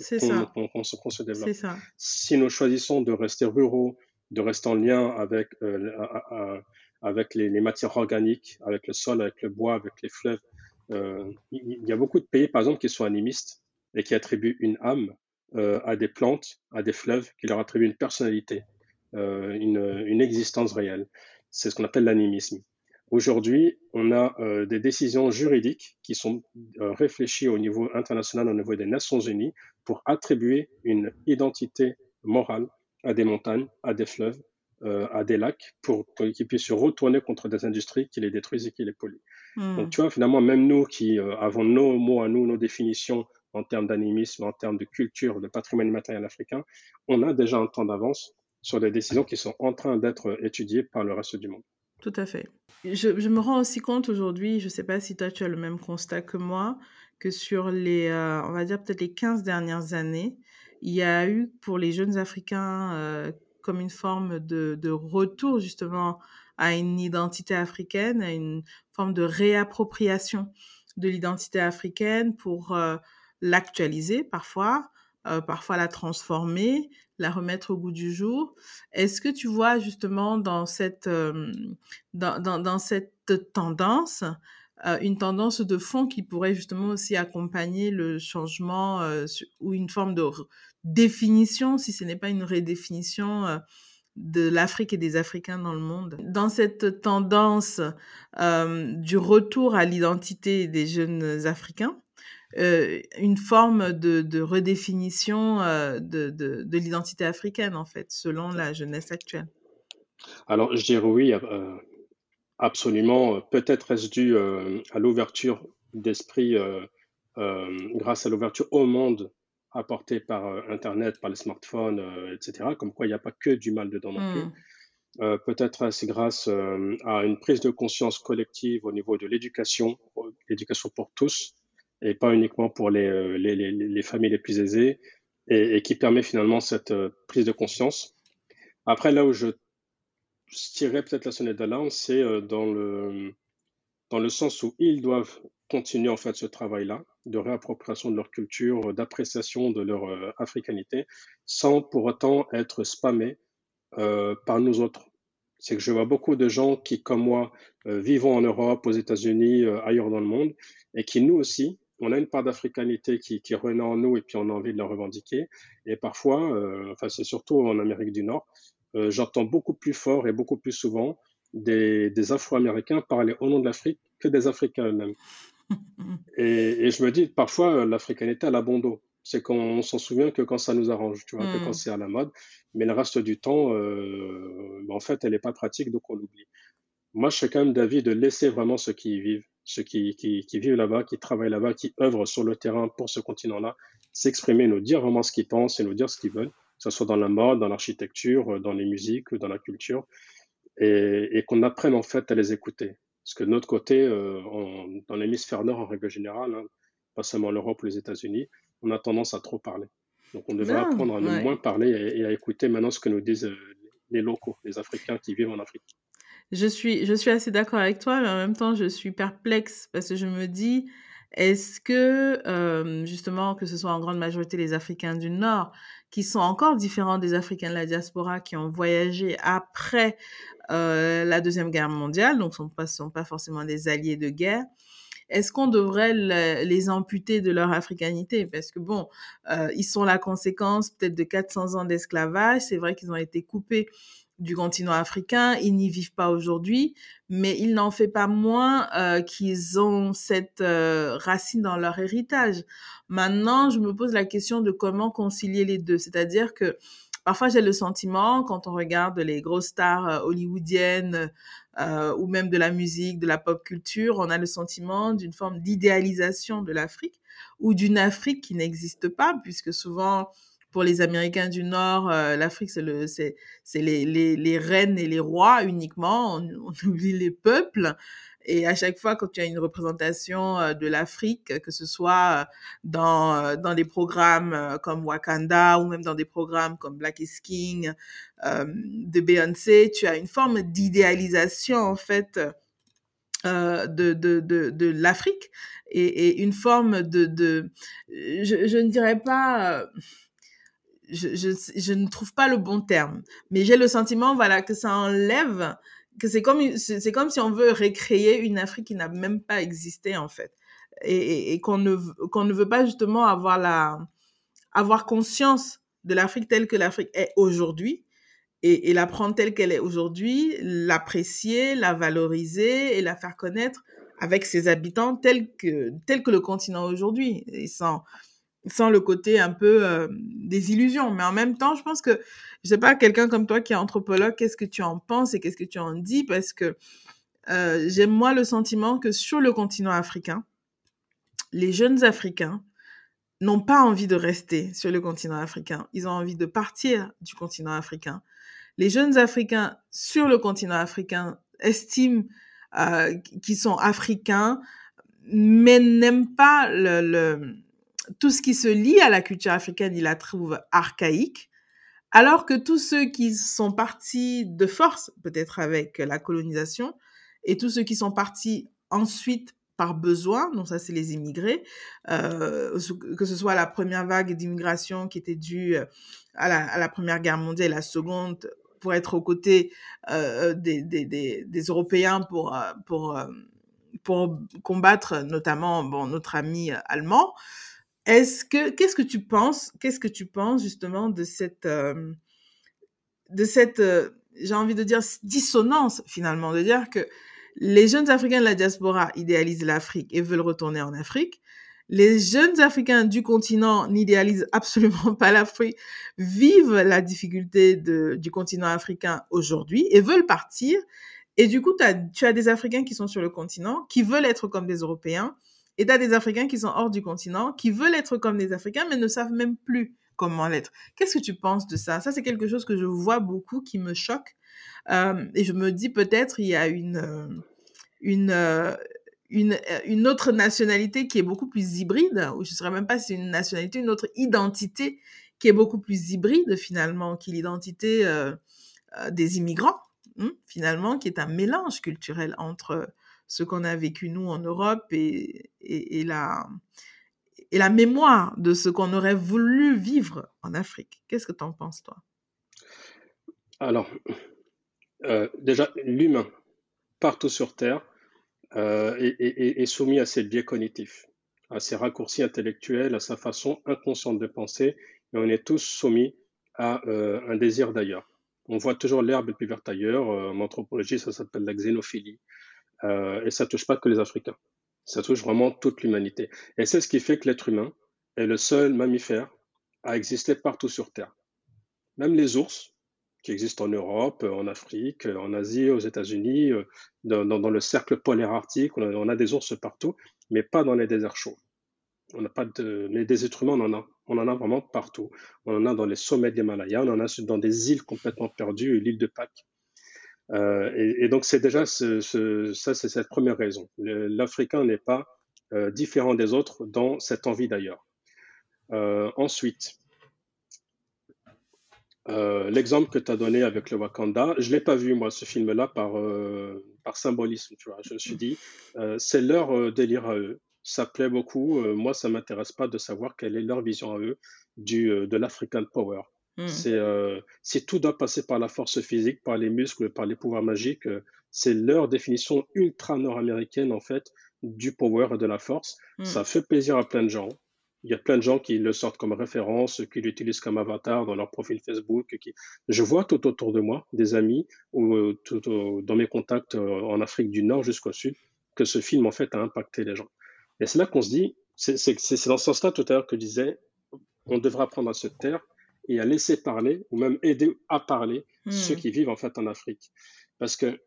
Speaker 2: qu'on se, se, développe. Ça. Si nous choisissons de rester ruraux, de rester en lien avec, euh, avec les, matières organiques, avec le sol, avec le bois, avec les fleuves. Euh, il y a beaucoup de pays, par exemple, qui sont animistes et qui attribuent une âme euh, à des plantes, à des fleuves, qui leur attribuent une personnalité, une, une, existence réelle. C'est ce qu'on appelle l'animisme. Aujourd'hui, on a des décisions juridiques qui sont réfléchies au niveau international, au niveau des Nations Unies, pour attribuer une identité morale à des montagnes, à des fleuves, euh, à des lacs, pour qu'ils puissent se retourner contre des industries qui les détruisent et qui les polluent. Hmm. Donc tu vois, finalement, même nous qui euh, avons nos mots à nous, nos définitions en termes d'animisme, en termes de culture, de patrimoine matériel africain, on a déjà un temps d'avance sur des décisions qui sont en train d'être étudiées par le reste du monde.
Speaker 1: Tout à fait. Je, je me rends aussi compte aujourd'hui, je ne sais pas si toi tu as le même constat que moi, que sur les, euh, on va dire peut-être les 15 dernières années, il y a eu pour les jeunes Africains euh, comme une forme de, retour justement à une identité africaine, à une forme de réappropriation de l'identité africaine pour euh, l'actualiser parfois, euh, parfois la transformer, la remettre au goût du jour. Est-ce que tu vois justement dans cette, dans, dans, cette tendance une tendance de fond qui pourrait justement aussi accompagner le changement ou une forme de définition, si ce n'est pas une redéfinition euh, de l'Afrique et des Africains dans le monde. Dans cette tendance euh, du retour à l'identité des jeunes Africains, euh, une forme de, redéfinition de, de, l'identité africaine, en fait, selon la jeunesse actuelle.
Speaker 2: Alors, je dirais oui, absolument. Peut-être est-ce dû à l'ouverture d'esprit grâce à l'ouverture au monde apporté par euh, Internet, par les smartphones, euh, etc. Comme quoi, il n'y a pas que du mal dedans non plus. Hmm. Euh, peut-être c'est grâce à une prise de conscience collective au niveau de l'éducation, l'éducation pour tous, et pas uniquement pour les, les, les, les familles les plus aisées, et, et, qui permet finalement cette prise de conscience. Après, là où je tirerais peut-être la sonnette d'alarme, c'est dans le, dans le sens où ils doivent continuer en fait ce travail-là de réappropriation de leur culture, d'appréciation de leur africanité, sans pour autant être spammés euh, par nous autres. C'est que je vois beaucoup de gens qui, comme moi, euh, vivent en Europe, aux États-Unis, euh, ailleurs dans le monde, et qui, nous aussi, on a une part d'africanité qui, qui renaît en nous et puis on a envie de la revendiquer. Et parfois, enfin c'est surtout en Amérique du Nord, j'entends beaucoup plus fort et beaucoup plus souvent des, des Afro-Américains parler au nom de l'Afrique que des Africains eux-mêmes. et, et, je me dis, parfois, l'africanité a la bon dos c'est qu'on s'en souvient que quand ça nous arrange, tu vois, que quand mmh. c'est à la mode. Mais le reste du temps, euh, en fait, elle n'est pas pratique, donc on l'oublie. Moi, je suis quand même d'avis de laisser vraiment ceux qui y vivent, ceux qui, qui, qui vivent là-bas, qui travaillent là-bas, qui œuvrent sur le terrain pour ce continent-là, s'exprimer, nous dire vraiment ce qu'ils pensent et nous dire ce qu'ils veulent, que ce soit dans la mode, dans l'architecture, dans les musiques, dans la culture, et, et qu'on apprenne en fait à les écouter. Parce que de notre côté, euh, dans l'hémisphère nord en règle générale, hein, pas seulement l'Europe ou les États-Unis, on a tendance à trop parler. Donc on devrait apprendre à ne moins parler et, à écouter maintenant ce que nous disent euh, les locaux, les Africains qui vivent en Afrique.
Speaker 1: Je suis, je suis assez d'accord avec toi, mais en même temps, je suis perplexe parce que je me dis, est-ce que, euh, justement, que ce soit en grande majorité les Africains du Nord, qui sont encore différents des Africains de la diaspora, qui ont voyagé après euh, la Deuxième Guerre mondiale, donc ne sont pas forcément des alliés de guerre, est-ce qu'on devrait les amputer de leur africanité? Parce que bon, euh, ils sont la conséquence peut-être de 400 ans d'esclavage. C'est vrai qu'ils ont été coupés du continent africain, ils n'y vivent pas aujourd'hui, mais il n'en fait pas moins euh, qu'ils ont cette racine dans leur héritage. Maintenant, je me pose la question de comment concilier les deux, c'est-à-dire que parfois j'ai le sentiment, quand on regarde les grosses stars hollywoodiennes euh, ou même de la musique, de la pop culture, on a le sentiment d'une forme d'idéalisation de l'Afrique ou d'une Afrique qui n'existe pas, puisque souvent, pour les Américains du Nord, euh, l'Afrique, c'est le, les, les, les, reines et les rois uniquement. On oublie les peuples. Et à chaque fois, quand tu as une représentation euh, de l'Afrique, que ce soit euh, dans, euh, dans des programmes comme Wakanda ou même dans des programmes comme Black is King de Beyoncé, tu as une forme d'idéalisation, en fait, de, de, de, de l'Afrique et, une forme de... de je, je ne dirais pas... Je, je, je, ne trouve pas le bon terme, mais j'ai le sentiment voilà que ça enlève que c'est comme c'est comme si on veut recréer une Afrique qui n'a même pas existé en fait. Et, et, qu'on ne qu'on ne veut pas justement avoir la avoir conscience de l'Afrique telle que l'Afrique est aujourd'hui et, et, la prendre telle qu'elle est aujourd'hui, l'apprécier, la valoriser et la faire connaître avec ses habitants tels que tel que le continent aujourd'hui. Sans sans le côté un peu euh, des illusions. Mais en même temps, je pense que, je sais pas, quelqu'un comme toi qui est anthropologue, qu'est-ce que tu en penses et qu'est-ce que tu en dis? Parce que euh, j'ai moi le sentiment que sur le continent africain, les jeunes Africains n'ont pas envie de rester sur le continent africain. Ils ont envie de partir du continent africain. Les jeunes Africains sur le continent africain estiment euh, qu'ils sont africains, mais n'aiment pas le, le tout ce qui se lie à la culture africaine, il la trouve archaïque, alors que tous ceux qui sont partis de force, peut-être avec la colonisation, et tous ceux qui sont partis ensuite par besoin, donc ça c'est les immigrés, euh, que ce soit la première vague d'immigration qui était due à la, à la, Première Guerre mondiale la seconde pour être aux côtés euh, des, des, Européens pour, pour, pour combattre notamment bon, notre ami allemand. Est-ce que qu'est-ce que tu penses Qu'est-ce que tu penses justement de cette euh, de cette euh, j'ai envie de dire dissonance finalement de dire que les jeunes Africains de la diaspora idéalisent l'Afrique et veulent retourner en Afrique. Les jeunes Africains du continent n'idéalisent absolument pas l'Afrique, vivent la difficulté du continent africain aujourd'hui et veulent partir. Et du coup, as, tu as des Africains qui sont sur le continent, qui veulent être comme des Européens, et tu des Africains qui sont hors du continent, qui veulent être comme des Africains, mais ne savent même plus comment l'être. Qu'est-ce que tu penses de ça? Ça, c'est quelque chose que je vois beaucoup, qui me choque. Euh, et je me dis peut-être il y a une, euh, une, euh, une, une, autre nationalité qui est beaucoup plus hybride, ou je ne saurais même pas si une nationalité, une autre identité qui est beaucoup plus hybride finalement, qui l'identité des immigrants, hein, finalement, qui est un mélange culturel entre ce qu'on a vécu nous en Europe et, la mémoire de ce qu'on aurait voulu vivre en Afrique. Qu'est-ce que tu en penses, toi?
Speaker 2: Alors, euh, déjà, l'humain, partout sur Terre, euh, est, soumis à ses biais cognitifs, à ses raccourcis intellectuels, à sa façon inconsciente de penser, et on est tous soumis à euh, un désir d'ailleurs. On voit toujours l'herbe plus verte ailleurs. En anthropologie, ça s'appelle la xénophilie. Et ça touche pas que les Africains. Ça touche vraiment toute l'humanité. Et c'est ce qui fait que l'être humain est le seul mammifère à exister partout sur Terre. Même les ours, qui existent en Europe, en Afrique, en Asie, aux États-Unis, euh, dans, le cercle polaire arctique, on a, des ours partout, mais pas dans les déserts chauds. On n'a pas mais des êtres humains, on en a. On en a vraiment partout. On en a dans les sommets de l'Himalaya, on en a dans des îles complètement perdues, l'île de Pâques. Euh, et, donc c'est déjà ça, c'est cette première raison. L'Africain n'est pas euh, différent des autres dans cette envie d'ailleurs. Euh, ensuite, l'exemple que tu as donné avec le Wakanda, je l'ai pas vu moi ce film-là par par symbolisme, tu vois. Je me suis dit, c'est leur délire à eux. Ça plaît beaucoup. moi, ça m'intéresse pas de savoir quelle est leur vision à eux du de l'African Power. Mmh. C'est, euh, tout doit passer par la force physique, par les muscles, par les pouvoirs magiques, euh, c'est leur définition ultra nord-américaine en fait du power et de la force. Mmh. Ça fait plaisir à plein de gens. Il y a plein de gens qui le sortent comme référence, qui l'utilisent comme avatar dans leur profil Facebook. Qui... Je vois tout autour de moi des amis ou euh, tout, dans mes contacts en Afrique du Nord jusqu'au Sud que ce film en fait a impacté les gens. Et c'est là qu'on se dit, c'est, dans ce sens-là tout à l'heure que je disais, on devrait apprendre à se taire et à laisser parler, ou même aider à parler ceux hmm. qui vivent en fait en Afrique. Parce que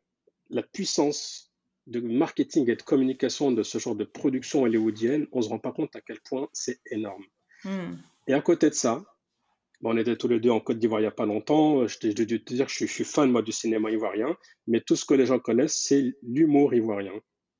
Speaker 2: la puissance de marketing et de communication de ce genre de production hollywoodienne, on ne se rend pas compte à quel point c'est énorme. Hmm. Et à côté de ça, on était tous les deux en Côte d'Ivoire il n'y a pas longtemps. Je t'ai dû te dire que je, suis fan moi, du cinéma ivoirien, mais tout ce que les gens connaissent, c'est l'humour ivoirien.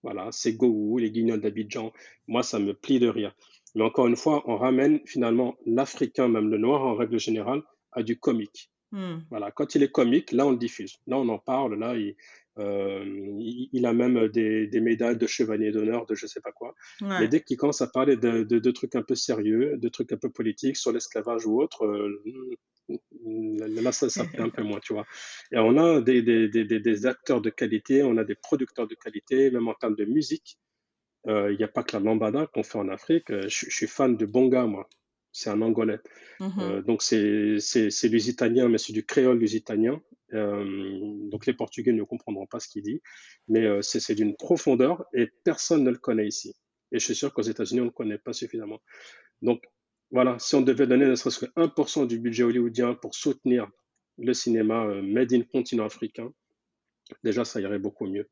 Speaker 2: Voilà, c'est Gou, les guignols d'Abidjan. Moi, ça me plie de rire. Mais encore une fois, on ramène finalement l'Africain, même le noir en règle générale, à du comique. Hmm. Voilà, quand il est comique, là on le diffuse. Là on en parle, là il, euh, il, a même des, des, médailles de chevalier d'honneur, de je sais pas quoi. Mais dès qu'il commence à parler de, de, trucs un peu sérieux, de trucs un peu politiques, sur l'esclavage ou autre, euh, là ça, ça fait un peu moins, tu vois. Et on a des, des, des, acteurs de qualité, on a des producteurs de qualité, même en termes de musique. Euh, il n'y a pas que la lambada qu'on fait en Afrique. Euh, je, suis fan de Bonga, moi. C'est un Angolais. Mm-hmm. Euh, donc, c'est lusitanien, mais c'est du créole lusitanien. donc, les Portugais ne comprendront pas ce qu'il dit. Mais c'est d'une profondeur et personne ne le connaît ici. Et je suis sûr qu'aux États-Unis, on ne le connaît pas suffisamment. Donc, voilà, si on devait donner ne serait-ce que 1% du budget hollywoodien pour soutenir le cinéma made in continent africain, déjà, ça irait beaucoup mieux.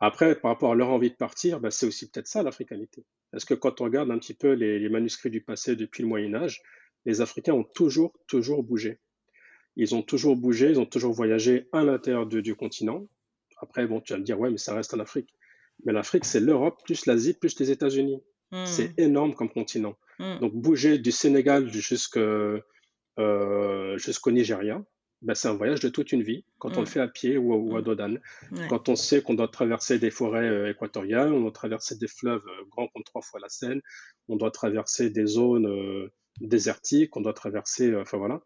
Speaker 2: Après, par rapport à leur envie de partir, ben, c'est aussi peut-être ça l'africanité. Parce que quand on regarde un petit peu les, manuscrits du passé depuis le Moyen Âge, les Africains ont toujours, toujours bougé. Ils ont toujours bougé, ils ont toujours voyagé à l'intérieur du continent. Après, bon, tu vas me dire, ouais, mais ça reste en Afrique. Mais l'Afrique, c'est l'Europe, plus l'Asie, plus les États-Unis. Hmm. C'est énorme comme continent. Hmm. Donc, bouger du Sénégal euh, jusqu'au Nigeria, ben, c'est un voyage de toute une vie, quand on le mm. fait à pied ou, à mm. dos d'âne. Quand on sait qu'on doit traverser des forêts euh, équatoriales, on doit traverser des fleuves euh, grands comme trois fois la Seine, on doit traverser des zones euh, désertiques, on doit traverser, enfin voilà,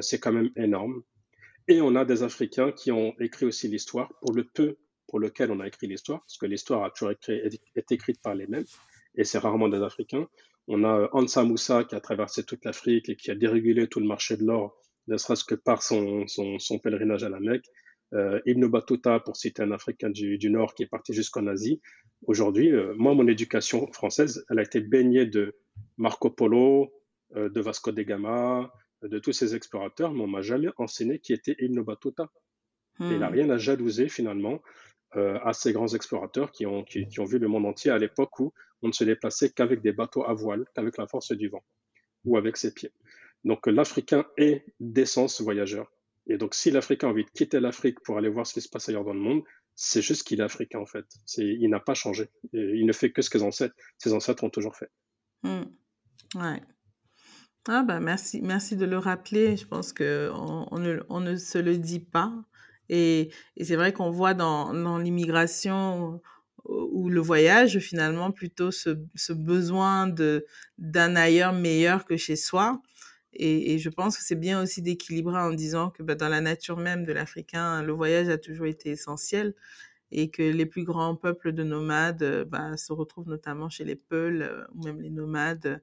Speaker 2: c'est quand même énorme. Et on a des Africains qui ont écrit aussi l'histoire pour le peu pour lequel on a écrit l'histoire, parce que l'histoire a toujours été, été écrite par les mêmes, et c'est rarement des Africains. On a Ansa Moussa qui a traversé toute l'Afrique et qui a dérégulé tout le marché de l'or ne serait-ce que par son, son, pèlerinage à la Mecque. Euh, Ibn Battuta, pour citer un Africain du, Nord qui est parti jusqu'en Asie. Aujourd'hui, euh, moi, mon éducation française, elle a été baignée de Marco Polo, euh, de Vasco de Gama, de tous ces explorateurs, mais on m'a jamais enseigné qui était Ibn Battuta. il n'a hmm. rien à jalouser finalement à ces grands explorateurs qui ont, qui, qui ont vu le monde entier à l'époque où on ne se déplaçait qu'avec des bateaux à voile, qu'avec la force du vent ou avec ses pieds. Donc l'Africain est d'essence voyageur. Et donc si l'Africain a envie de quitter l'Afrique pour aller voir ce qui se passe ailleurs dans le monde, c'est juste qu'il est africain en fait. il n'a pas changé. il ne fait que ce que ses ancêtres, ses ancêtres ont toujours fait.
Speaker 1: Mmh. Ouais. Ah bah merci, merci de le rappeler. Je pense que on, ne, se le dit pas. Et, c'est vrai qu'on voit dans, l'immigration ou le voyage finalement plutôt ce, ce besoin de d'un ailleurs meilleur que chez soi. Et, je pense que c'est bien aussi d'équilibrer en disant que bah, dans la nature même de l'Africain, le voyage a toujours été essentiel et que les plus grands peuples de nomades bah, se retrouvent notamment chez les Peuls euh, ou même les nomades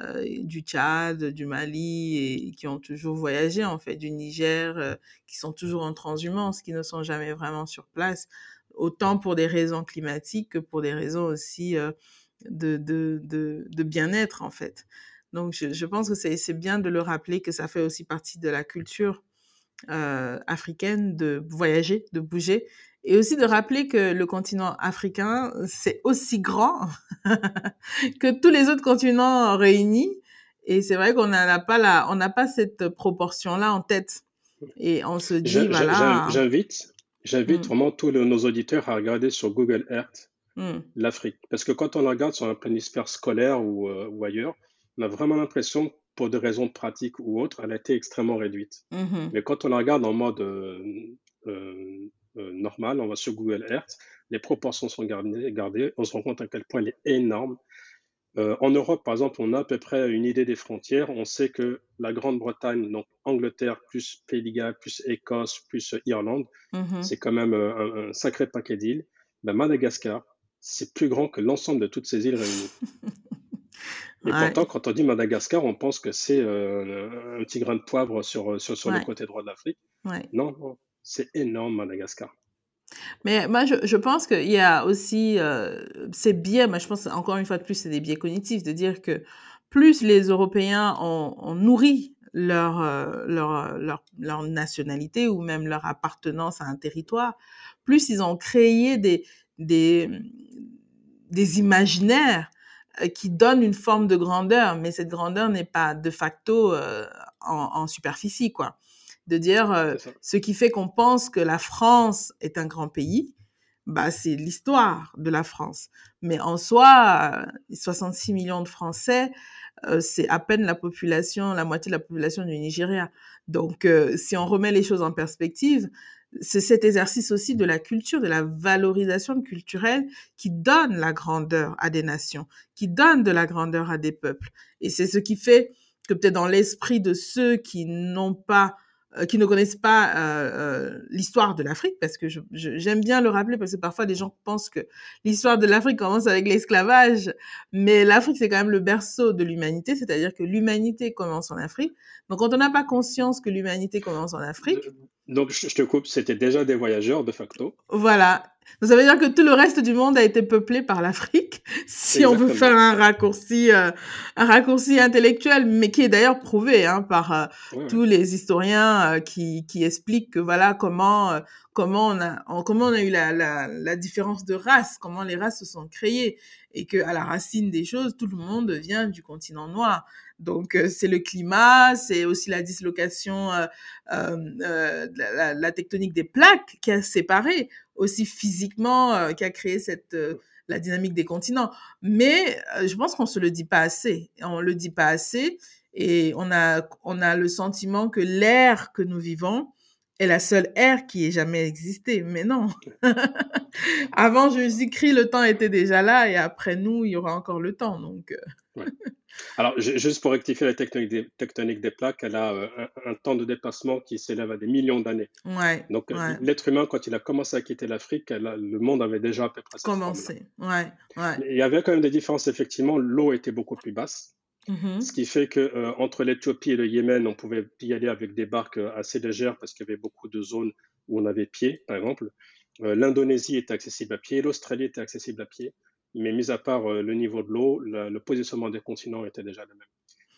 Speaker 1: euh, du Tchad, du Mali et qui ont toujours voyagé en fait, du Niger, euh, qui sont toujours en transhumance, qui ne sont jamais vraiment sur place, autant pour des raisons climatiques que pour des raisons aussi de bien-être en fait. Donc, je, je pense que c'est bien de le rappeler que ça fait aussi partie de la culture euh, africaine de voyager, de bouger, et aussi de rappeler que le continent africain, c'est aussi grand que tous les autres continents réunis. Et c'est vrai qu'on n'a pas la, on n'a pas cette proportion-là en tête. Et on se dit, voilà.
Speaker 2: J'invite, j'invite mmh. vraiment tous nos auditeurs à regarder sur Google Earth mmh. l'Afrique. Parce que quand on regarde sur un planisphère scolaire ou, euh, ou ailleurs, on a vraiment l'impression, pour des raisons pratiques ou autres, elle a été extrêmement réduite. Mmh Mais quand on la regarde en mode euh, euh, euh, normal, on va sur Google Earth, les proportions sont gardées, gardées, on se rend compte à quel point elle est énorme. en Europe, par exemple, on a à peu près une idée des frontières. On sait que la Grande-Bretagne, donc Angleterre, plus Pays de Galles, plus Écosse, plus Irlande, mmh c'est quand même un, sacré paquet d'îles. Ben, Madagascar, c'est plus grand que l'ensemble de toutes ces îles réunies. Et pourtant, quand on dit Madagascar, on pense que c'est euh, un petit grain de poivre sur, sur, sur le côté droit de l'Afrique. Non, c'est énorme, Madagascar.
Speaker 1: Mais moi, je, je pense qu'il y a aussi euh, ces biais, moi je pense encore une fois de plus, c'est des biais cognitifs, de dire que plus les Européens ont, ont nourri leur, euh, leur, leur, leur, nationalité ou même leur appartenance à un territoire, plus ils ont créé des, des, des imaginaires euh, qui donne une forme de grandeur, mais cette grandeur n'est pas de facto euh, en, superficie, quoi. De dire euh, ce qui fait qu'on pense que la France est un grand pays, bah c'est l'histoire de la France. Mais en soi, 66 millions de Français, c'est à peine la population, la moitié de la population du Nigeria. Donc, si on remet les choses en perspective, c'est cet exercice aussi de la culture, de la valorisation culturelle qui donne la grandeur à des nations, qui donne de la grandeur à des peuples. Et c'est ce qui fait que peut-être dans l'esprit de ceux qui n'ont pas euh, qui ne connaissent pas euh, euh, l'histoire de l'Afrique, parce que j'aime bien le rappeler, parce que parfois les gens pensent que l'histoire de l'Afrique commence avec l'esclavage, mais l'Afrique c'est quand même le berceau de l'humanité, c'est-à-dire que l'humanité commence en Afrique. Donc quand on n'a pas conscience que l'humanité commence en Afrique,
Speaker 2: donc, je te coupe, c'était déjà des voyageurs de facto.
Speaker 1: Voilà. Donc, ça veut dire que tout le reste du monde a été peuplé par l'Afrique, si on veut faire un raccourci, euh, un raccourci intellectuel, mais qui est d'ailleurs prouvé hein, par euh, tous les historiens euh, qui, qui expliquent que voilà comment comment on a comment on a eu la, la, la différence de race, comment les races se sont créées, et que à la racine des choses, tout le monde vient du continent noir. Donc euh, c'est le climat, c'est aussi la dislocation, euh, euh, la, la, tectonique des plaques qui a séparé aussi physiquement, qui a créé cette la dynamique des continents. Mais je pense qu'on se le dit pas assez. On le dit pas assez et on a on a le sentiment que l'air que nous vivons est la seule ère qui ait jamais existé. Mais non. Avant Jésus-Christ, le temps était déjà là et après nous, il y aura encore le temps. Donc.
Speaker 2: Alors, juste pour rectifier la tectonique des, tectonique des plaques, elle a euh, un, temps de déplacement qui s'élève à des millions d'années.
Speaker 1: Ouais,
Speaker 2: Donc, l'être humain, quand il a commencé à quitter l'Afrique, le monde avait déjà à peu près
Speaker 1: commencé. Ouais, ouais.
Speaker 2: Il y avait quand même des différences, effectivement. L'eau était beaucoup plus basse. Mm-hmm. Ce qui fait que euh, entre l'Éthiopie et le Yémen, on pouvait y aller avec des barques euh, assez légères parce qu'il y avait beaucoup de zones où on avait pied, par exemple. L'Indonésie était accessible à pied, l'Australie était accessible à pied. Mais mis à part euh, le niveau de l'eau, le positionnement des continents était déjà le même.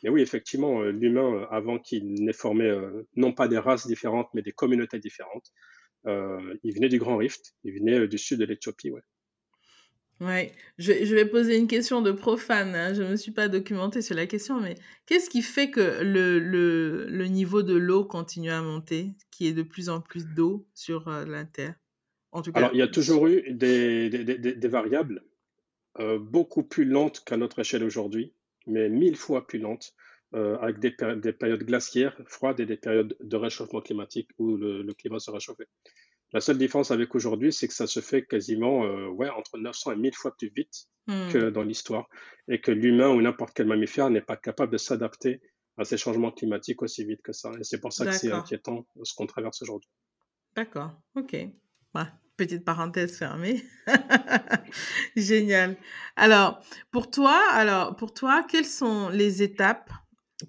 Speaker 2: Mais oui, effectivement, euh, l'humain, euh, avant qu'il n'ait formé non pas des races différentes, mais des communautés différentes, il venait du Grand Rift, il venait du sud de l'Éthiopie, ouais.
Speaker 1: Ouais, je, je, vais poser une question de profane. Hein. Je ne me suis pas documentée sur la question, mais qu'est-ce qui fait que le, le, le niveau de l'eau continue à monter, qui est de plus en plus d'eau sur la Terre?
Speaker 2: En tout cas, Alors, il y a toujours eu des, des, variables beaucoup plus lentes qu'à notre échelle aujourd'hui, mais mille fois plus lentes. avec des, périodes glaciaires froides et des périodes de réchauffement climatique où le, le climat se réchauffait. La seule différence avec aujourd'hui, c'est que ça se fait quasiment euh, ouais, entre 900 et 1000 fois plus vite que hmm. dans l'histoire, et que l'humain ou n'importe quel mammifère n'est pas capable de s'adapter à ces changements climatiques aussi vite que ça. Et c'est pour ça que c'est inquiétant ce qu'on traverse aujourd'hui.
Speaker 1: D'accord, ok. Petite parenthèse fermée. Génial. Alors, pour toi, alors, pour toi, quelles sont les étapes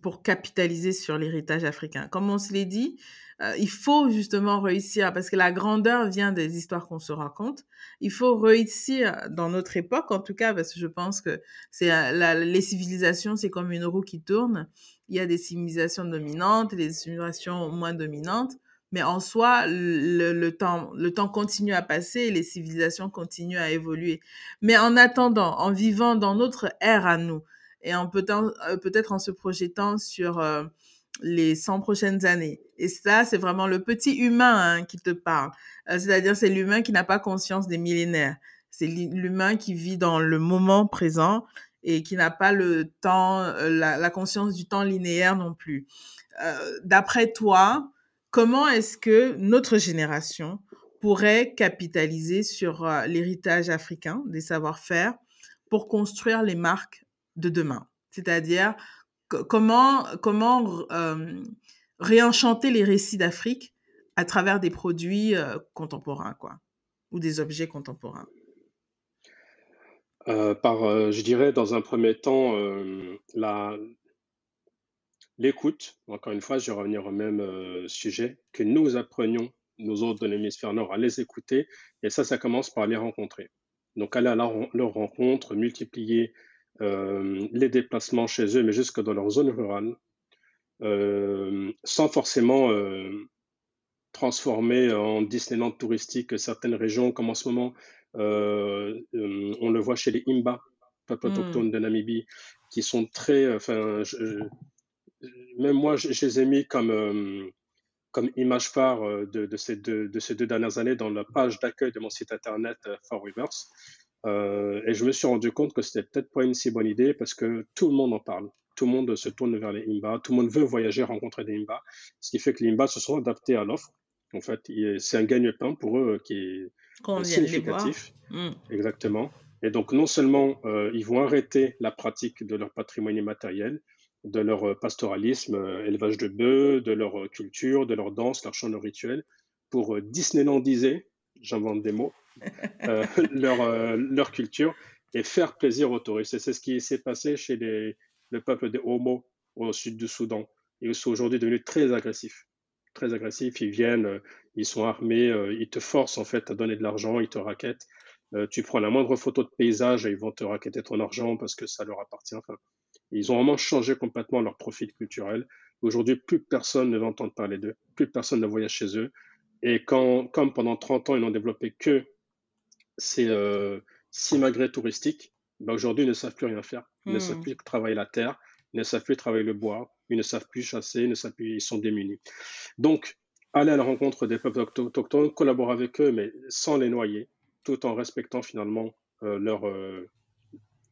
Speaker 1: pour capitaliser sur l'héritage africain? Comme on se l'est dit, euh, il faut justement réussir, parce que la grandeur vient des histoires qu'on se raconte. Il faut réussir dans notre époque, en tout cas, parce que je pense que c'est euh, les civilisations, c'est comme une roue qui tourne. Il y a des civilisations dominantes, des civilisations moins dominantes, mais en soi, le, temps, le temps continue à passer et les civilisations continuent à évoluer. Mais en attendant, en vivant dans notre ère à nous, et en peut-être, euh, peut-être en se projetant sur les 100 prochaines années. Et ça, c'est vraiment le petit humain hein, qui te parle. Euh, c'est-à-dire, c'est l'humain qui n'a pas conscience des millénaires. C'est l'humain qui vit dans le moment présent et qui n'a pas le temps, euh, la, conscience du temps linéaire non plus. Euh, d'après toi, comment est-ce que notre génération pourrait capitaliser sur l'héritage africain, des savoir-faire, pour construire les marques de demain? C'est-à-dire, comment, comment euh, réenchanter les récits d'Afrique à travers des produits euh, contemporains, quoi, ou des objets contemporains?
Speaker 2: Euh, je dirais, dans un premier temps, l'écoute. Encore une fois, je vais revenir au même sujet, que nous apprenions, nous autres de l'hémisphère nord, à les écouter, et ça, ça commence par les rencontrer. Donc aller à leur rencontre, multiplier euh, les déplacements chez eux, mais jusque dans leur zone rurale, euh, sans forcément euh, transformer en Disneyland touristique certaines régions, comme en ce moment, on le voit chez les Imba, peuples hmm. autochtones de Namibie, qui sont très, enfin, même moi, je, les ai mis comme comme image phare de, ces deux, de ces deux dernières années dans la page d'accueil de mon site internet For Rivers. Euh, et je me suis rendu compte que c'était peut-être pas une si bonne idée parce que tout le monde en parle. Tout le monde se tourne vers les IMBA. Tout le monde veut voyager, rencontrer des IMBA. Ce qui fait que les IMBA se sont adaptés à l'offre. En fait, c'est un gagne-pain pour eux qui est significatif. Hmm. Exactement. Et donc, non seulement euh, ils vont arrêter la pratique de leur patrimoine immatériel, de leur euh, pastoralisme, élevage de bœufs, de leur culture, de leur danse, leur chant, leur rituel, pour Disneylandiser, j'invente des mots, euh, leur, euh, leur culture et faire plaisir aux touristes. Et c'est ce qui s'est passé chez les, le peuple des Homo au sud du Soudan. Ils sont aujourd'hui devenus très agressifs. Très agressifs. Ils viennent, euh, ils sont armés, ils te forcent en fait à donner de l'argent, ils te raquettent. tu prends la moindre photo de paysage et ils vont te raqueter ton argent parce que ça leur appartient. Enfin, ils ont vraiment changé complètement leur profil culturel. Aujourd'hui, plus personne ne va entendre parler d'eux, plus personne ne voyage chez eux. Et quand, comme pendant 30 ans, ils n'ont développé que ces euh, simagrées touristiques, bah aujourd'hui, ils ne savent plus rien faire. Ils ne savent hmm. plus travailler la terre, ils ne savent plus travailler le bois, ils ne savent plus chasser, ils, ne savent plus, ils sont démunis. Donc, aller à la rencontre des peuples autochtones, collaborer avec eux, mais sans les noyer, tout en respectant finalement euh, leur, euh,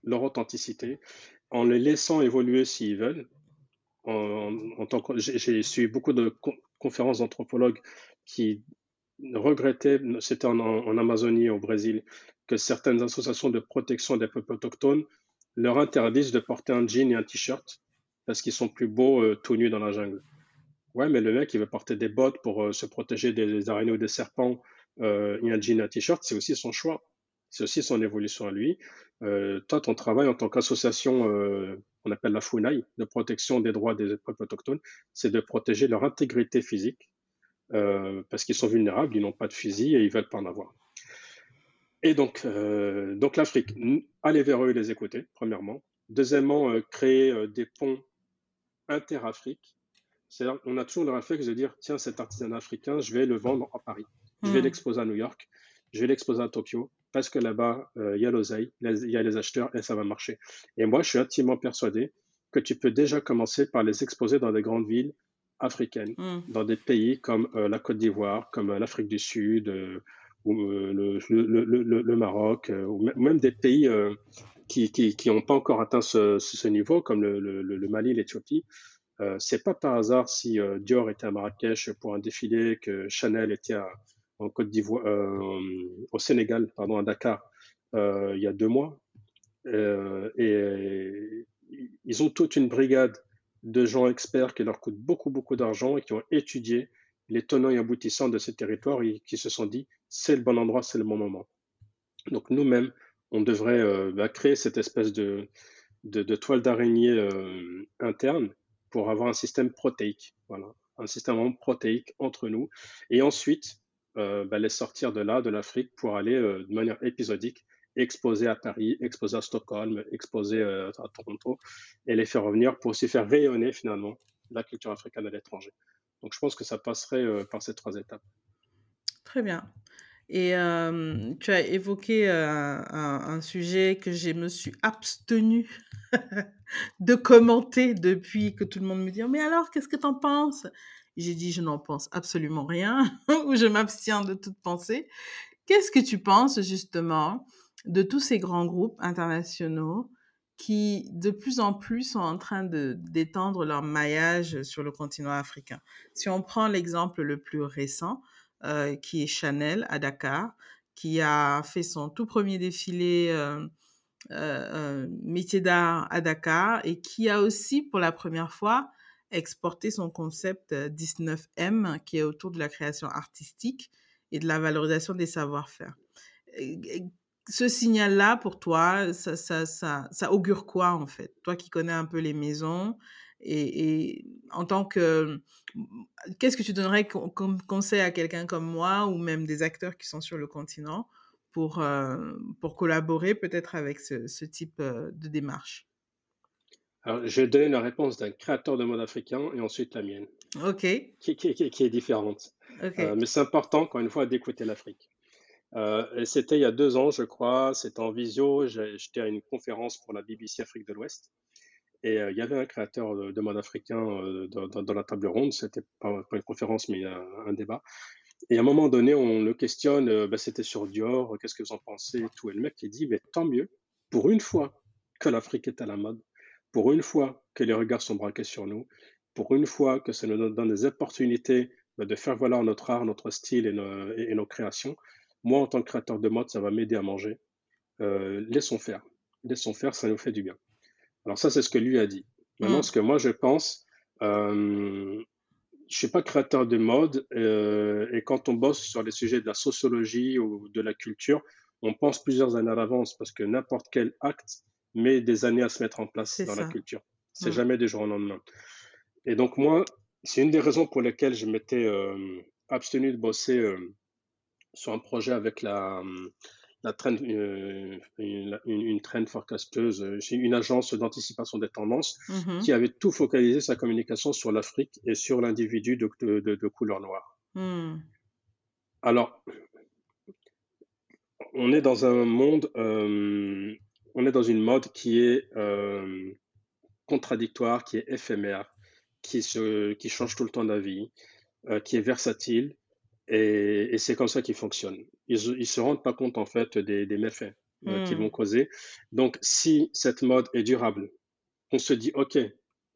Speaker 2: leur authenticité, en les laissant évoluer s'ils veulent. En, tant que, j'ai suivi beaucoup de conférences d'anthropologues qui regrettait, c'était en, Amazonie, au Brésil, que certaines associations de protection des peuples autochtones leur interdisent de porter un jean et un t-shirt parce qu'ils sont plus beaux euh, tout nus dans la jungle. Ouais, mais le mec, il veut porter des bottes pour euh, se protéger des, araignées ou des serpents euh, et un jean et un t-shirt, c'est aussi son choix. C'est aussi son évolution à lui. toi, ton travail en tant qu'association, on appelle la FUNAI, de protection des droits des peuples autochtones, c'est de protéger leur intégrité physique, euh, parce qu'ils sont vulnérables, ils n'ont pas de fusil et ils veulent pas en avoir. Et donc, euh, donc l'Afrique, aller vers eux et les écouter, premièrement. Deuxièmement, euh, créer des ponts inter-Afrique. C'est-à-dire, on a toujours le réflexe de dire, tiens, cet artisanat africain, je vais le vendre à Paris. Je vais hmm. l'exposer à New York. Je vais l'exposer à Tokyo. Parce que là-bas, il y a l'oseille, il y a les acheteurs et ça va marcher. Et moi, je suis intimement persuadé que tu peux déjà commencer par les exposer dans des grandes villes africaines, mm. dans des pays comme euh, la Côte d'Ivoire, comme euh, l'Afrique du Sud, euh, ou le, le, Maroc, ou même des pays qui n'ont pas encore atteint ce, niveau, comme le, Mali, l'Éthiopie. Euh, c'est pas par hasard si Dior était à Marrakech pour un défilé, que Chanel était Côte d'Ivoire, au Sénégal, pardon, à Dakar, il y a deux mois. et ils ont toute une brigade de gens experts qui leur coûtent beaucoup, beaucoup d'argent et qui ont étudié les tenants et aboutissants de ces territoires et qui se sont dit c'est le bon endroit, c'est le bon moment. Donc nous-mêmes, on devrait euh, bah, créer cette espèce de, toile d'araignée euh, interne pour avoir un système protéique. Voilà, un système protéique entre nous. Et ensuite, euh, bah, les sortir de là, de l'Afrique, pour aller de manière épisodique exposer à Paris, exposer à Stockholm, exposer à Toronto, et les faire revenir pour aussi faire rayonner finalement la culture africaine à l'étranger. Donc je pense que ça passerait par ces trois étapes.
Speaker 1: Très bien. Et tu as évoqué un, sujet que je me suis abstenue de commenter depuis que tout le monde me dit Mais alors, qu'est-ce que tu en penses? J'ai dit Je n'en pense absolument rien, ou je m'abstiens de toute pensée. Qu'est-ce que tu penses justement de tous ces grands groupes internationaux qui, de plus en plus, sont en train d'étendre leur maillage sur le continent africain? Si on prend l'exemple le plus récent, euh, qui est Chanel à Dakar, qui a fait son tout premier défilé euh, euh, métier d'art à Dakar et qui a aussi pour la première fois exporté son concept 19M qui est autour de la création artistique et de la valorisation des savoir-faire. Ce signal-là, pour toi, ça, ça, ça, augure quoi en fait? Toi qui connais un peu les maisons, et, en tant que... Qu'est-ce que tu donnerais comme conseil à quelqu'un comme moi ou même des acteurs qui sont sur le continent pour, euh, pour collaborer peut-être avec ce, type euh, de démarche?
Speaker 2: Alors, je vais donner la réponse d'un créateur de mode africain et ensuite la mienne.
Speaker 1: OK.
Speaker 2: Qui, qui, qui est différente. Euh, mais c'est important, encore une fois, d'écouter l'Afrique. c'était il y a deux ans, je crois. C'était en visio. J'étais à une conférence pour la BBC Afrique de l'Ouest. Et euh, il y avait un créateur de, mode africain euh, dans, la table ronde, c'était pas, pas une conférence, mais un, débat. Et à un moment donné, on le questionne, euh, bah, c'était sur Dior, qu'est-ce que vous en pensez tout. Et le mec, il dit, mais tant mieux, pour une fois que l'Afrique est à la mode, pour une fois que les regards sont braqués sur nous, pour une fois que ça nous donne des opportunités bah, de faire valoir notre art, notre style et nos, et nos, créations. Moi, en tant que créateur de mode, ça va m'aider à manger. laissons faire. Laissons faire, ça nous fait du bien. Alors ça, c'est ce que lui a dit. Maintenant, mm. ce que moi, je pense, euh, je suis pas créateur de mode euh, et quand on bosse sur les sujets de la sociologie ou de la culture, on pense plusieurs années à l'avance parce que n'importe quel acte met des années à se mettre en place dans la culture. C'est mm. jamais des jours au lendemain. Et donc moi, c'est une des raisons pour lesquelles je m'étais euh, abstenu de bosser euh, sur un projet avec la la trend, euh, une, une, trend forecasteuse, euh, une agence d'anticipation des tendances mm-hmm. qui avait tout focalisé sa communication sur l'Afrique et sur l'individu de, de, couleur noire. Mm. Alors, on est dans un monde, euh, on est dans une mode qui est contradictoire, qui est éphémère, qui, se, qui change tout le temps d'avis, qui est versatile et, c'est comme ça qu'ils fonctionnent. Ils ne se rendent pas compte en fait des, méfaits euh, qu'ils hmm. vont causer. Donc si cette mode est durable, on se dit, OK,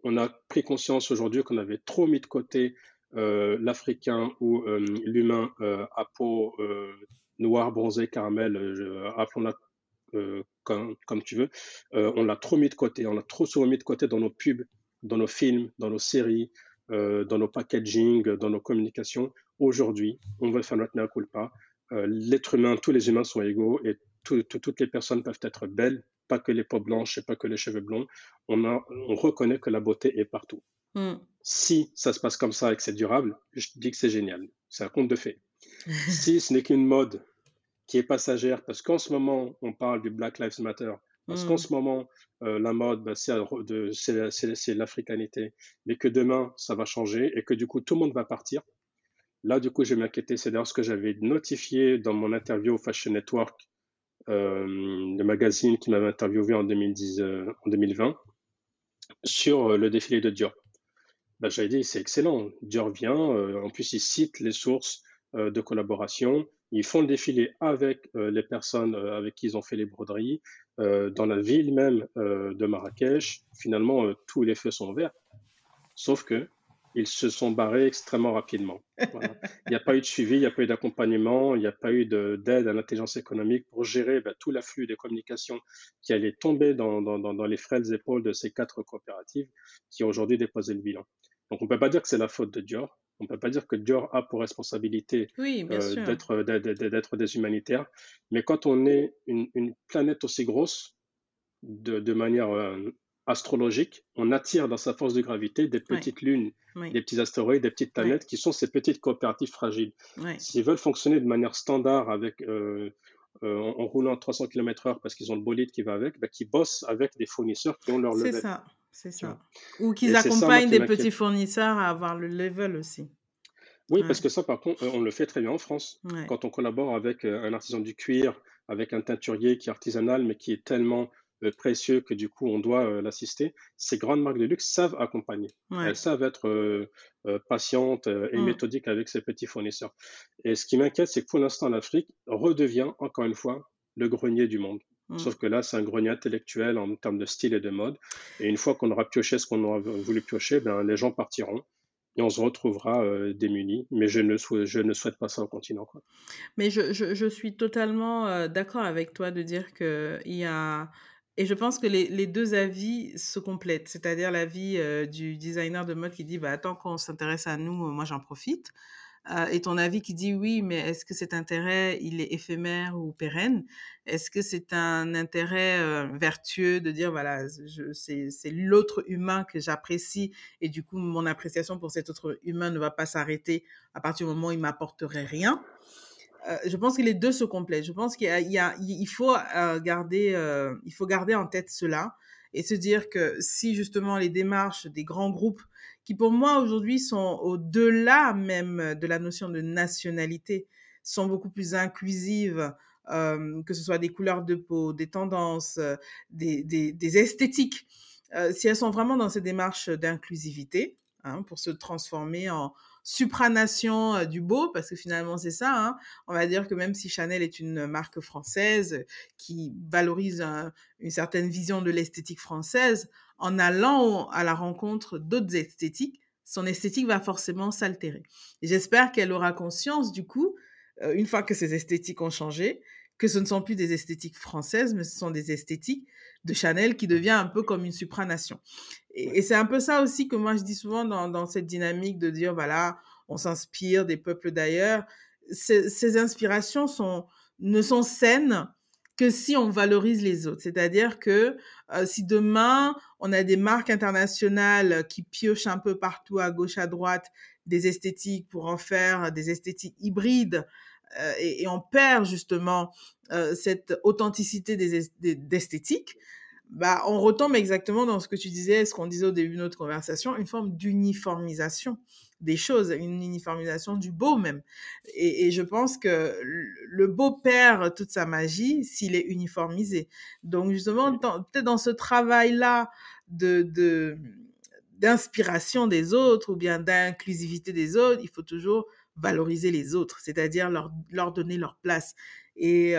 Speaker 2: on a pris conscience aujourd'hui qu'on avait trop mis de côté euh, l'Africain ou euh, l'humain à peau noire, bronzée, caramel, appelons-la comme, comme, tu veux, on l'a trop mis de côté, on l'a trop souvent mis de côté dans nos pubs, dans nos films, dans nos séries, dans nos packaging, dans nos communications. Aujourd'hui, on va faire notre mea culpa. Euh, l'être humain, tous les humains sont égaux et toutes les personnes peuvent être belles, pas que les peaux blanches et pas que les cheveux blonds. On, on reconnaît que la beauté est partout. Hmm. Si ça se passe comme ça et que c'est durable, je dis que c'est génial. C'est un conte de fées. si ce n'est qu'une mode qui est passagère, parce qu'en ce moment, on parle du Black Lives Matter, parce qu'en hmm. ce moment, euh, la mode, bah, c'est l'africanité, mais que demain, ça va changer et que du coup, tout le monde va partir, Là, du coup, je m'inquiétais. C'est d'ailleurs ce que j'avais notifié dans mon interview au Fashion Network, euh, le magazine qui m'avait interviewé en, 2010, euh, en 2020, sur le défilé de Dior. Ben, j'avais dit, c'est excellent. Dior vient. en plus, il cite les sources de collaboration. Ils font le défilé avec les personnes avec qui ils ont fait les broderies, dans la ville même de Marrakech. Finalement, tous les feux sont verts. Sauf que ils se sont barrés extrêmement rapidement. Il n'y a pas eu de suivi, il n'y a pas eu d'accompagnement, il n'y a pas eu d'aide à l'intelligence économique pour gérer ben, tout l'afflux des communications qui allait tomber dans, dans, les frêles épaules de ces quatre coopératives qui ont aujourd'hui déposé le bilan. Donc on ne peut pas dire que c'est la faute de Dior. On ne peut pas dire que Dior a pour responsabilité euh, d'être des humanitaires. Mais quand on est une, une planète aussi grosse, de, de manière euh, astrologique, on attire dans sa force de gravité des petites lunes, des petits astéroïdes, des petites planètes qui sont ces petites coopératives fragiles. S'ils veulent fonctionner de manière standard avec euh, euh, en, roulant à 300 km/h parce qu'ils ont le bolide qui va avec, bah, qui bossent avec des fournisseurs qui ont leur level.
Speaker 1: C'est ça, c'est ça. Ou qu'ils accompagnent des petits fournisseurs à avoir le level aussi.
Speaker 2: Oui, parce que ça, par contre, on le fait très bien en France. Quand on collabore avec euh, un artisan du cuir, avec un teinturier qui est artisanal, mais qui est tellement euh, précieux que du coup on doit euh, l'assister, ces grandes marques de luxe savent accompagner. Elles savent être euh, patientes et mmh. méthodiques avec ces petits fournisseurs. Et ce qui m'inquiète, c'est que pour l'instant, l'Afrique redevient, encore une fois, le grenier du monde. Mmh. Sauf que là, c'est un grenier intellectuel en termes de style et de mode. Et une fois qu'on aura pioché ce qu'on aura voulu piocher, ben, les gens partiront et on se retrouvera démunis. Mais je ne, je ne souhaite pas ça au continent. Quoi.
Speaker 1: Mais je, je, je suis totalement d'accord avec toi de dire qu'il y a et je pense que les, les deux avis se complètent, c'est-à-dire l'avis euh, du designer de mode qui dit bah, tant qu'on s'intéresse à nous, moi j'en profite. Euh, et ton avis qui dit oui, mais est-ce que cet intérêt, il est éphémère ou pérenne? Est-ce que c'est un intérêt euh, vertueux de dire voilà, c'est l'autre humain que j'apprécie et du coup mon appréciation pour cet autre humain ne va pas s'arrêter à partir du moment où il m'apporterait rien? Euh, je pense que les deux se complètent. Je pense qu'il il faut garder, il faut garder en tête cela et se dire que si justement les démarches des grands groupes, qui pour moi aujourd'hui sont au-delà même de la notion de nationalité, sont beaucoup plus inclusives, que ce soit des couleurs de peau, des tendances, des, des, esthétiques, si elles sont vraiment dans ces démarches d'inclusivité, hein, pour se transformer en, supranation euh, du beau, parce que finalement c'est ça. Hein. On va dire que même si Chanel est une marque française qui valorise une certaine vision de l'esthétique française, en allant à la rencontre d'autres esthétiques, son esthétique va forcément s'altérer. J'espère qu'elle aura conscience du coup, euh, une fois que ces esthétiques ont changé, que ce ne sont plus des esthétiques françaises, mais ce sont des esthétiques de Chanel qui devient un peu comme une supranation. Et, c'est un peu ça aussi que moi je dis souvent dans, cette dynamique de dire, voilà, on s'inspire des peuples d'ailleurs. Ces, inspirations sont, ne sont saines que si on valorise les autres. C'est-à-dire que euh, si demain, on a des marques internationales qui piochent un peu partout à gauche, à droite, des esthétiques pour en faire des esthétiques hybrides, euh, et, on perd justement euh, cette authenticité d'esthétique, bah, on retombe exactement dans ce que tu disais, ce qu'on disait au début de notre conversation, une forme d'uniformisation des choses, une uniformisation du beau même. Et, je pense que le beau perd toute sa magie s'il est uniformisé. Donc justement, peut-être dans ce travail-là de d'inspiration des autres ou bien d'inclusivité des autres, il faut toujours valoriser les autres, c'est-à-dire leur, leur donner leur place. Et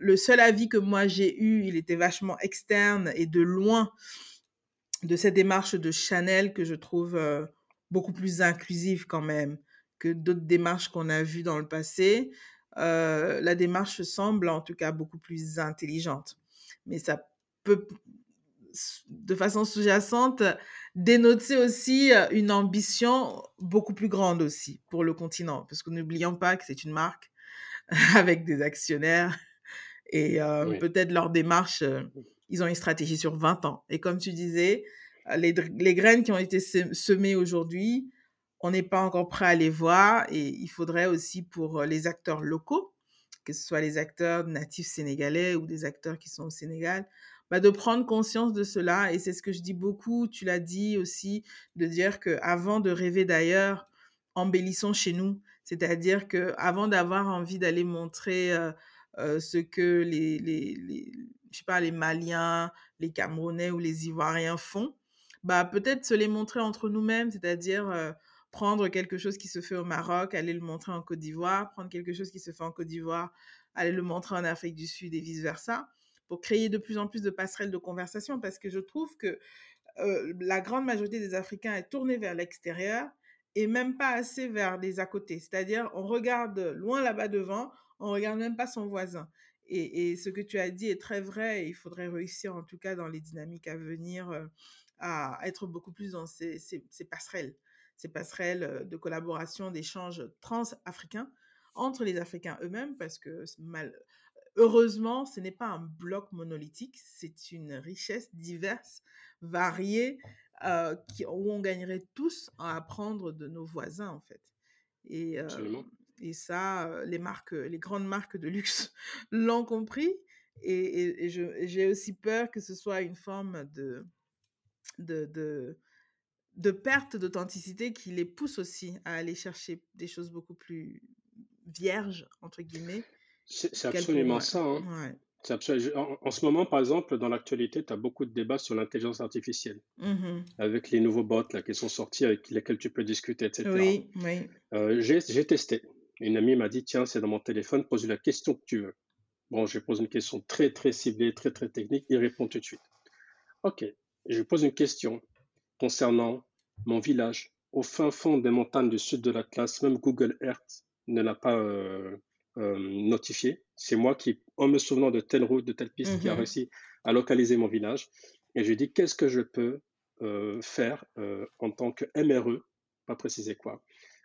Speaker 1: le seul avis que moi j'ai eu, il était vachement externe et de loin de cette démarche de Chanel que je trouve beaucoup plus inclusive quand même que d'autres démarches qu'on a vues dans le passé. la démarche semble en tout cas beaucoup plus intelligente. Mais ça peut, de façon sous-jacente, dénoter aussi une ambition beaucoup plus grande aussi pour le continent. Parce que n'oublions pas que c'est une marque avec des actionnaires et peut-être leur démarche, ils ont une stratégie sur 20 ans. Et comme tu disais, les, les graines qui ont été semées aujourd'hui, on n'est pas encore prêt à les voir et il faudrait aussi pour les acteurs locaux, que ce soit les acteurs natifs sénégalais ou des acteurs qui sont au Sénégal, bah, de prendre conscience de cela. Et c'est ce que je dis beaucoup, tu l'as dit aussi, de dire que avant de rêver d'ailleurs, embellissons chez nous. C'est-à-dire que avant d'avoir envie d'aller montrer euh, euh, ce que les, les, je sais pas, les Maliens, les Camerounais ou les Ivoiriens font, bah peut-être se les montrer entre nous-mêmes, c'est-à-dire euh, prendre quelque chose qui se fait au Maroc, aller le montrer en Côte d'Ivoire, prendre quelque chose qui se fait en Côte d'Ivoire, aller le montrer en Afrique du Sud et vice-versa, pour créer de plus en plus de passerelles de conversation, parce que je trouve que euh, la grande majorité des Africains est tournée vers l'extérieur et même pas assez vers les à côté. C'est-à-dire, on regarde loin là-bas devant, on regarde même pas son voisin. Et, ce que tu as dit est très vrai. Il faudrait réussir, en tout cas, dans les dynamiques à venir, euh, à être beaucoup plus dans ces, passerelles, ces passerelles euh, de collaboration, d'échanges trans-africains entre les Africains eux-mêmes, parce que mal, heureusement, ce n'est pas un bloc monolithique, c'est une richesse diverse, variée, euh, qui, où on gagnerait tous à apprendre de nos voisins, en fait. Et, euh, et ça, les marques, les grandes marques de luxe l'ont compris. Et, et, j'ai aussi peur que ce soit une forme de, de, de, de perte d'authenticité qui les pousse aussi à aller chercher des choses beaucoup plus vierges, entre guillemets.
Speaker 2: C'est absolument ça. Hein. En, ce moment, par exemple, dans l'actualité, tu as beaucoup de débats sur l'intelligence artificielle, mmh avec les nouveaux bots là, qui sont sortis, avec lesquels tu peux discuter, etc.
Speaker 1: Oui, oui.
Speaker 2: Euh, j'ai testé. Une amie m'a dit, tiens, c'est dans mon téléphone, pose la question que tu veux. Bon, je pose une question très, très ciblée, très, très technique, il répond tout de suite. OK, je pose une question concernant mon village, au fin fond des montagnes du sud de la classe, même Google Earth ne l'a pas euh, euh, notifié. C'est moi qui, en me souvenant de telle route, de telle piste, qui a mhm. réussi à localiser mon village. Et je lui dis qu'est-ce que je peux euh, faire en tant que MRE, pas préciser quoi,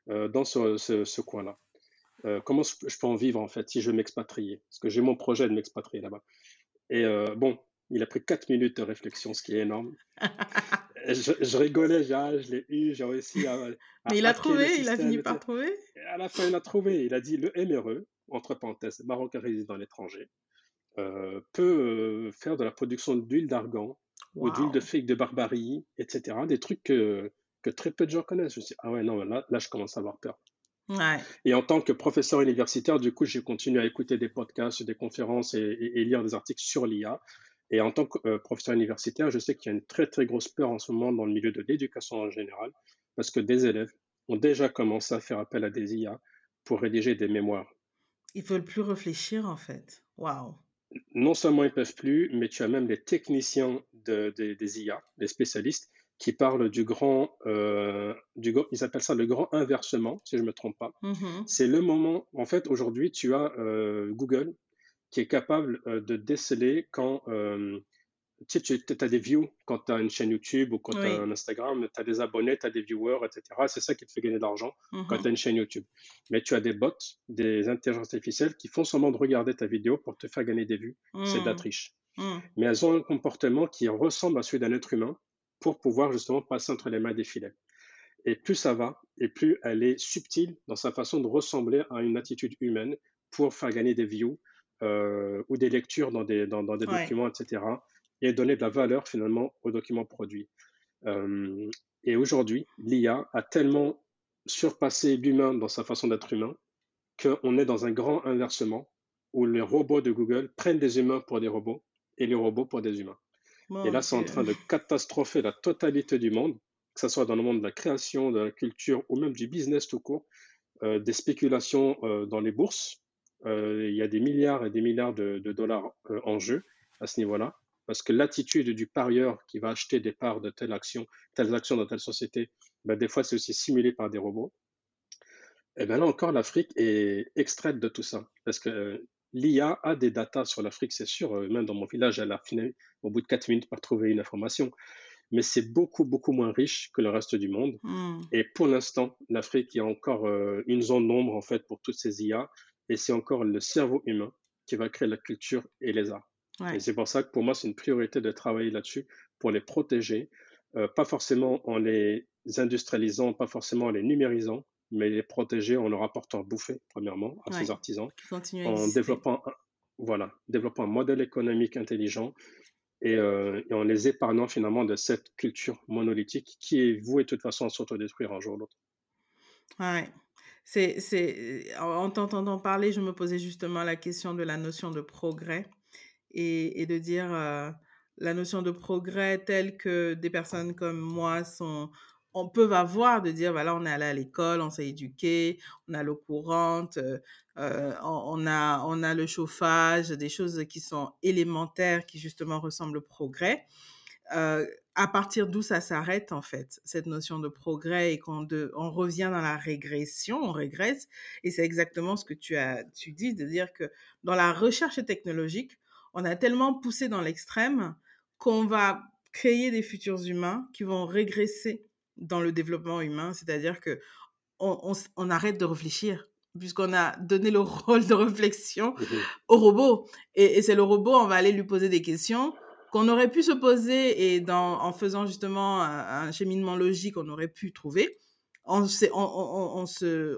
Speaker 2: dans ce, coin-là. Comment je peux en vivre en fait si je m'expatrie Parce que j'ai mon projet de m'expatrier là-bas. Et bon, il a pris 4 minutes de réflexion, ce qui est énorme. je, rigolais, je l'ai eu, j'ai réussi à.
Speaker 1: Mais il a trouvé, il a fini par trouver?
Speaker 2: à la fin, il a trouvé. Il a dit le MRE, entre parenthèses, Marocain résident à l'étranger, euh, peut euh, faire de la production d'huile d'argan ou d'huile de figue de barbarie, etc. Des trucs que, que très peu de gens connaissent. Je me suis dit, ah ouais, non, là, là je commence à avoir peur. Et en tant que professeur universitaire, du coup, j'ai continué à écouter des podcasts, des conférences et, lire des articles sur l'IA. Et en tant que euh, professeur universitaire, je sais qu'il y a une très, très grosse peur en ce moment dans le milieu de l'éducation en général, parce que des élèves ont déjà commencé à faire appel à des IA pour rédiger des mémoires.
Speaker 1: Ils veulent plus réfléchir en fait. Waouh.
Speaker 2: Non seulement ils peuvent plus, mais tu as même les techniciens de, des IA, les spécialistes, qui du grand, euh, du, ils appellent ça le grand inversement, si je ne me trompe pas. Mm-hmm. C'est le moment, en fait, aujourd'hui, tu as euh, Google qui est capable euh, de déceler quand tu, tu as des views quand tu as une chaîne YouTube ou quand tu as un Instagram, tu as des abonnés, tu as des viewers, etc. C'est ça qui te fait gagner de l'argent quand mhm. tu as une chaîne YouTube. Mais tu as des bots, des intelligences artificielles qui font seulement de regarder ta vidéo pour te faire gagner des vues. C'est de la mhm. triche. Mhm. Mais elles ont un comportement qui ressemble à celui d'un être humain pour pouvoir justement passer entre les mains des filets. Et plus ça va, et plus elle est subtile dans sa façon de ressembler à une attitude humaine pour faire gagner des views euh, ou des lectures dans des, dans, des documents, etc et donner de la valeur finalement aux documents produits. Euh, et aujourd'hui, l'IA a tellement surpassé l'humain dans sa façon d'être humain qu'on est dans un grand inversement où les robots de Google prennent des humains pour des robots et les robots pour des humains. Et là, c'est en train de catastropher la totalité du monde, que ce soit dans le monde de la création, de la culture ou même du business tout court, euh, des spéculations euh, dans les bourses. il y a des milliards et des milliards de, de dollars en jeu à ce niveau-là parce que l'attitude du parieur qui va acheter des parts de telle action, telles actions dans telle société, ben des fois c'est aussi simulé par des robots. Et bien là encore, l'Afrique est extraite de tout ça, parce que euh, l'IA a des datas sur l'Afrique, c'est sûr. Euh, même dans mon village, elle a fini au bout de 4 minutes par trouver une information. Mais c'est beaucoup, beaucoup moins riche que le reste du monde. Hmm. Et pour l'instant, l'Afrique est encore euh, une zone d'ombre, en fait, pour toutes ces IA. Et c'est encore le cerveau humain qui va créer la culture et les arts. Et c'est pour ça que pour moi, c'est une priorité de travailler là-dessus pour les protéger, euh, pas forcément en les industrialisant, pas forcément en les numérisant, mais les protéger en leur apportant bouffer, premièrement, à ces artisans, en développant, un, voilà, développant un modèle économique intelligent et, euh, et, en les épargnant finalement de cette culture monolithique qui est vouée de toute façon à s'autodétruire un jour ou l'autre.
Speaker 1: Ouais. C'est, c'est, en t'entendant parler, je me posais justement la question de la notion de progrès et, de dire euh, la notion de progrès telle que des personnes comme moi sont, on peut avoir de dire, voilà, on est allé à l'école, on s'est éduqué, on a l'eau courante, on, a, on a le chauffage, des choses qui sont élémentaires, qui justement ressemblent au progrès à partir d'où ça s'arrête en fait, cette notion de progrès et qu'on on revient dans la régression, on régresse. Et c'est exactement ce que tu as tu dis, de dire que dans la recherche technologique, on a tellement poussé dans l'extrême qu'on va créer des futurs humains qui vont régresser dans le développement humain, c'est-à-dire que on, on, arrête de réfléchir puisqu'on a donné le rôle de réflexion mmh au robot. Et, et c'est le robot, on va aller lui poser des questions qu'on aurait pu se poser et dans, en faisant justement un, cheminement logique, on aurait pu trouver. On, on,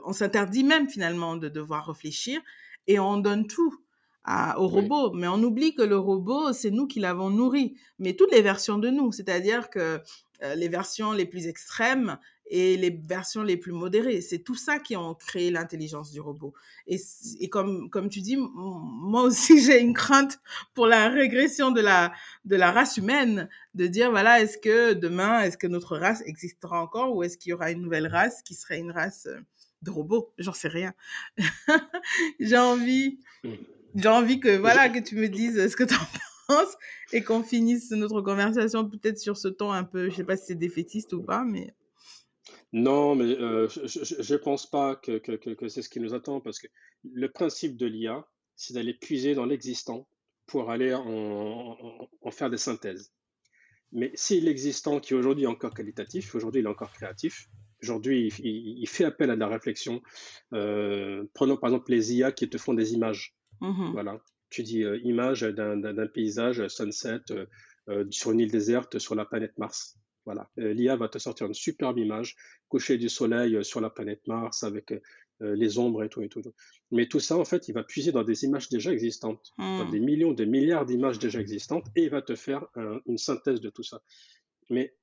Speaker 1: on s'interdit même finalement de devoir réfléchir et on donne tout à, au robot. Mais on oublie que le robot, c'est nous qui l'avons nourri. Mais toutes les versions de nous, c'est-à-dire que les versions les plus extrêmes, et les versions les plus modérées. C'est tout ça qui ont créé l'intelligence du robot. Et, et, comme, comme tu dis, moi aussi, j'ai une crainte pour la régression de la, de la race humaine, de dire, voilà, est-ce que demain, est-ce que notre race existera encore ou est-ce qu'il y aura une nouvelle race qui serait une race euh, de robots? J'en sais rien. j'ai envie, mmh. j'ai envie que, voilà, que tu me dises ce que tu en penses et qu'on finisse notre conversation peut-être sur ce ton un peu, je sais pas si c'est défaitiste ou pas, mais...
Speaker 2: Non, mais euh, je ne pense pas que, que, c'est ce qui nous attend, parce que le principe de l'IA, c'est d'aller puiser dans l'existant pour aller en, en, faire des synthèses. Mais si l'existant, qui aujourd'hui est encore qualitatif, aujourd'hui il est encore créatif, aujourd'hui il, il, fait appel à de la réflexion. Euh, prenons par exemple les IA qui te font des images. Mmh voilà, tu dis euh, image d'un paysage sunset sur une île déserte sur la planète Mars. Voilà, euh, l'IA va te sortir une superbe image, coucher du soleil euh, sur la planète Mars avec euh, les ombres et tout, et tout, Mais tout ça, en fait, il va puiser dans des images déjà existantes, dans hmm. des millions, des milliards d'images déjà existantes, et il va te faire une synthèse de tout ça. Mais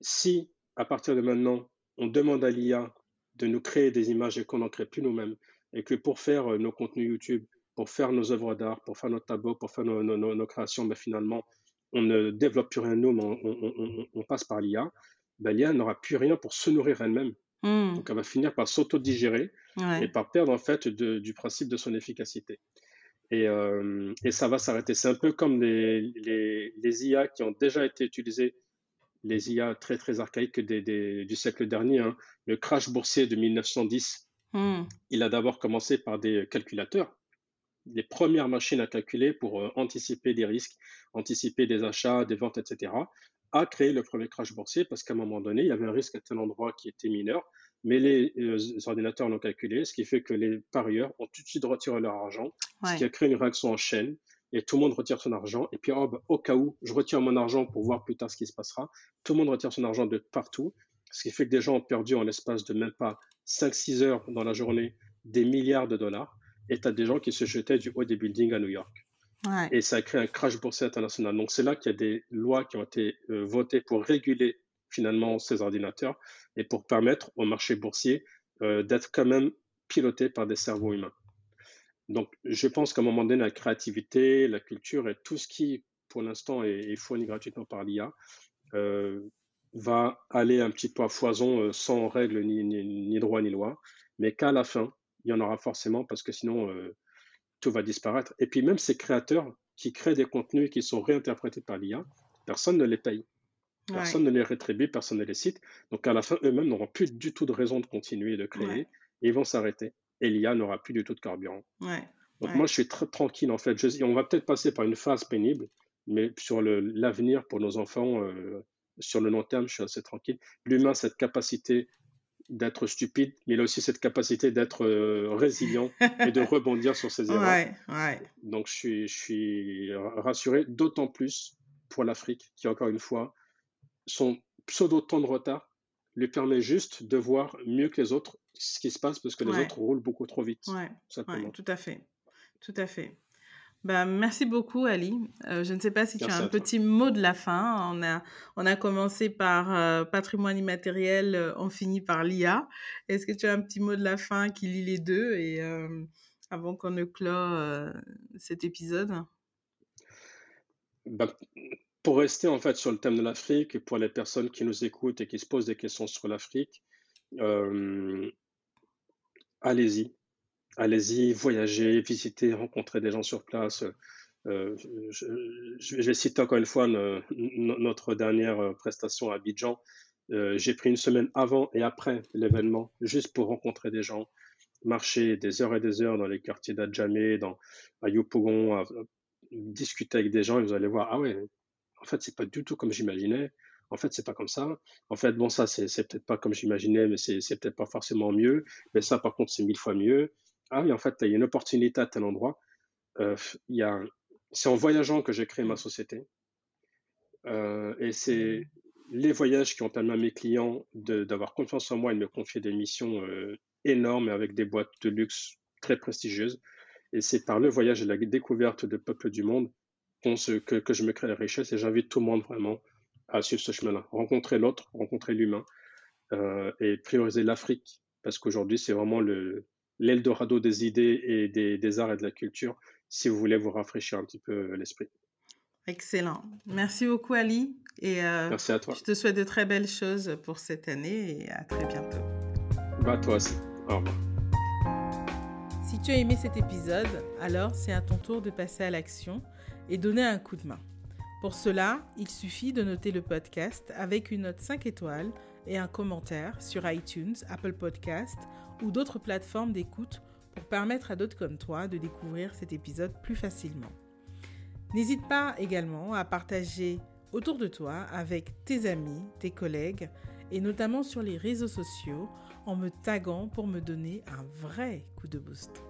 Speaker 2: si, à partir de maintenant, on demande à l'IA de nous créer des images et qu'on n'en crée plus nous-mêmes, et que pour faire nos contenus YouTube, pour faire nos œuvres d'art, pour faire nos tableaux, pour faire nos, créations, ben finalement, on ne développe plus rien nous, mais on, passe par l'IA, ben, l'IA n'aura plus rien pour se nourrir elle-même. Hmm. Donc elle va finir par s'auto-digérer et par perdre en fait du principe de son efficacité. Et, euh, ça va s'arrêter. C'est un peu comme les, les, IA qui ont déjà été utilisées, les IA très très archaïques du siècle dernier. Hein. Le crash boursier de 1910, hmm. il a d'abord commencé par des calculateurs les premières machines à calculer pour euh, anticiper des risques, anticiper des achats, des ventes, etc., a créé le premier crash boursier parce qu'à un moment donné, il y avait un risque à tel endroit qui était mineur, mais les, euh, ordinateurs l'ont calculé, ce qui fait que les parieurs ont tout de suite retiré leur argent, ce qui a créé une réaction en chaîne, et tout le monde retire son argent, et puis oh, bah, au cas où, je retire mon argent pour voir plus tard ce qui se passera, tout le monde retire son argent de partout, ce qui fait que des gens ont perdu en l'espace de même pas 5-6 heures dans la journée des milliards de dollars et tu as des gens qui se jetaient du haut des buildings à New York. Et ça a créé un crash boursier international. Donc c'est là qu'il y a des lois qui ont été euh, votées pour réguler finalement ces ordinateurs et pour permettre au marché boursier euh, d'être quand même piloté par des cerveaux humains. Donc je pense qu'à un moment donné, la créativité, la culture et tout ce qui pour l'instant est, fourni gratuitement par l'IA euh, va aller un petit peu à foison sans règles ni, ni, ni droit ni loi, mais qu'à la fin, il y en aura forcément parce que sinon euh, tout va disparaître. Et puis même ces créateurs qui créent des contenus qui sont réinterprétés par l'IA, personne ne les paye. Personne ne les rétribue, personne ne les cite. Donc à la fin, eux-mêmes n'auront plus du tout de raison de continuer de créer et ils vont s'arrêter. Et l'IA n'aura plus du tout de carburant. Donc moi, je suis très tranquille en fait. on va peut-être passer par une phase pénible, mais sur l'avenir pour nos enfants, euh, sur le long terme, je suis assez tranquille. L'humain, cette capacité d'être stupide, mais il a aussi cette capacité d'être euh, résilient et de rebondir sur ses erreurs. Donc je suis, je suis rassuré, d'autant plus pour l'Afrique, qui encore une fois, son pseudo temps de retard lui permet juste de voir mieux que les autres ce qui se passe parce que les autres roulent beaucoup trop vite.
Speaker 1: Oui, tout à fait. Tout à fait. Bah, merci beaucoup, Ali. Euh, je ne sais pas si tu as un petit mot de la fin. On a, on a commencé par euh, patrimoine immatériel, euh, on finit par l'IA. Est-ce que tu as un petit mot de la fin qui lie les deux et avant qu'on ne clôt cet épisode?
Speaker 2: Bah, pour rester en fait sur le thème de l'Afrique et pour les personnes qui nous écoutent et qui se posent des questions sur l'Afrique, allez-y, allez-y, voyagez, visitez, rencontrez des gens sur place. Euh, je, vais citer encore une fois notre dernière prestation à Abidjan. Euh, j'ai pris une semaine avant et après l'événement, juste pour rencontrer des gens, marcher des heures et des heures dans les quartiers d'Adjamé, dans à Yopougon, discuter avec des gens et vous allez voir, ah ouais, en fait, c'est pas du tout comme j'imaginais. En fait, c'est pas comme ça. En fait, bon, ça, c'est, peut-être pas comme j'imaginais, mais c'est peut-être pas forcément mieux. Mais ça, par contre, c'est mille fois mieux. Ah oui, en fait, il y a une opportunité à tel endroit. Euh, y a, c'est en voyageant que j'ai créé ma société. Euh, et c'est les voyages qui ont permis à mes clients d'avoir confiance en moi et de me confier des missions euh, énormes avec des boîtes de luxe très prestigieuses. Et c'est par le voyage et la découverte de peuples du monde que, que je me crée la richesse et j'invite tout le monde vraiment à suivre ce chemin-là. Rencontrer l'autre, rencontrer l'humain euh, et prioriser l'Afrique parce qu'aujourd'hui, c'est vraiment le, l'Eldorado des idées et des, des, arts et de la culture si vous voulez vous rafraîchir un petit peu l'esprit.
Speaker 1: Excellent. Merci beaucoup, Ali.
Speaker 2: Et euh, Merci à toi.
Speaker 1: Je te souhaite de très belles choses pour cette année et à très bientôt.
Speaker 2: Bah, toi aussi. Au revoir.
Speaker 1: Si tu as aimé cet épisode, alors c'est à ton tour de passer à l'action et donner un coup de main. Pour cela, il suffit de noter le podcast avec une note 5 étoiles et un commentaire sur iTunes, Apple Podcast ou d'autres plateformes d'écoute pour permettre à d'autres comme toi de découvrir cet épisode plus facilement. N'hésite pas également à partager autour de toi avec tes amis, tes collègues et notamment sur les réseaux sociaux en me taguant pour me donner un vrai coup de boost.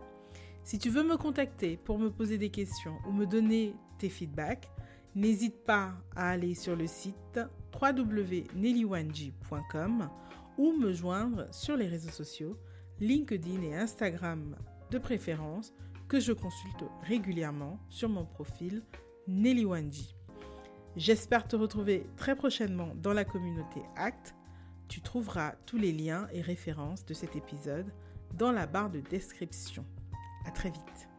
Speaker 1: Si tu veux me contacter pour me poser des questions ou me donner tes feedbacks, n'hésite pas à aller sur le site www.nellywanji.com ou me joindre sur les réseaux sociaux, LinkedIn et Instagram de préférence, que je consulte régulièrement sur mon profil Nelly J'espère te retrouver très prochainement dans la communauté ACT. Tu trouveras tous les liens et références de cet épisode dans la barre de description. À très vite.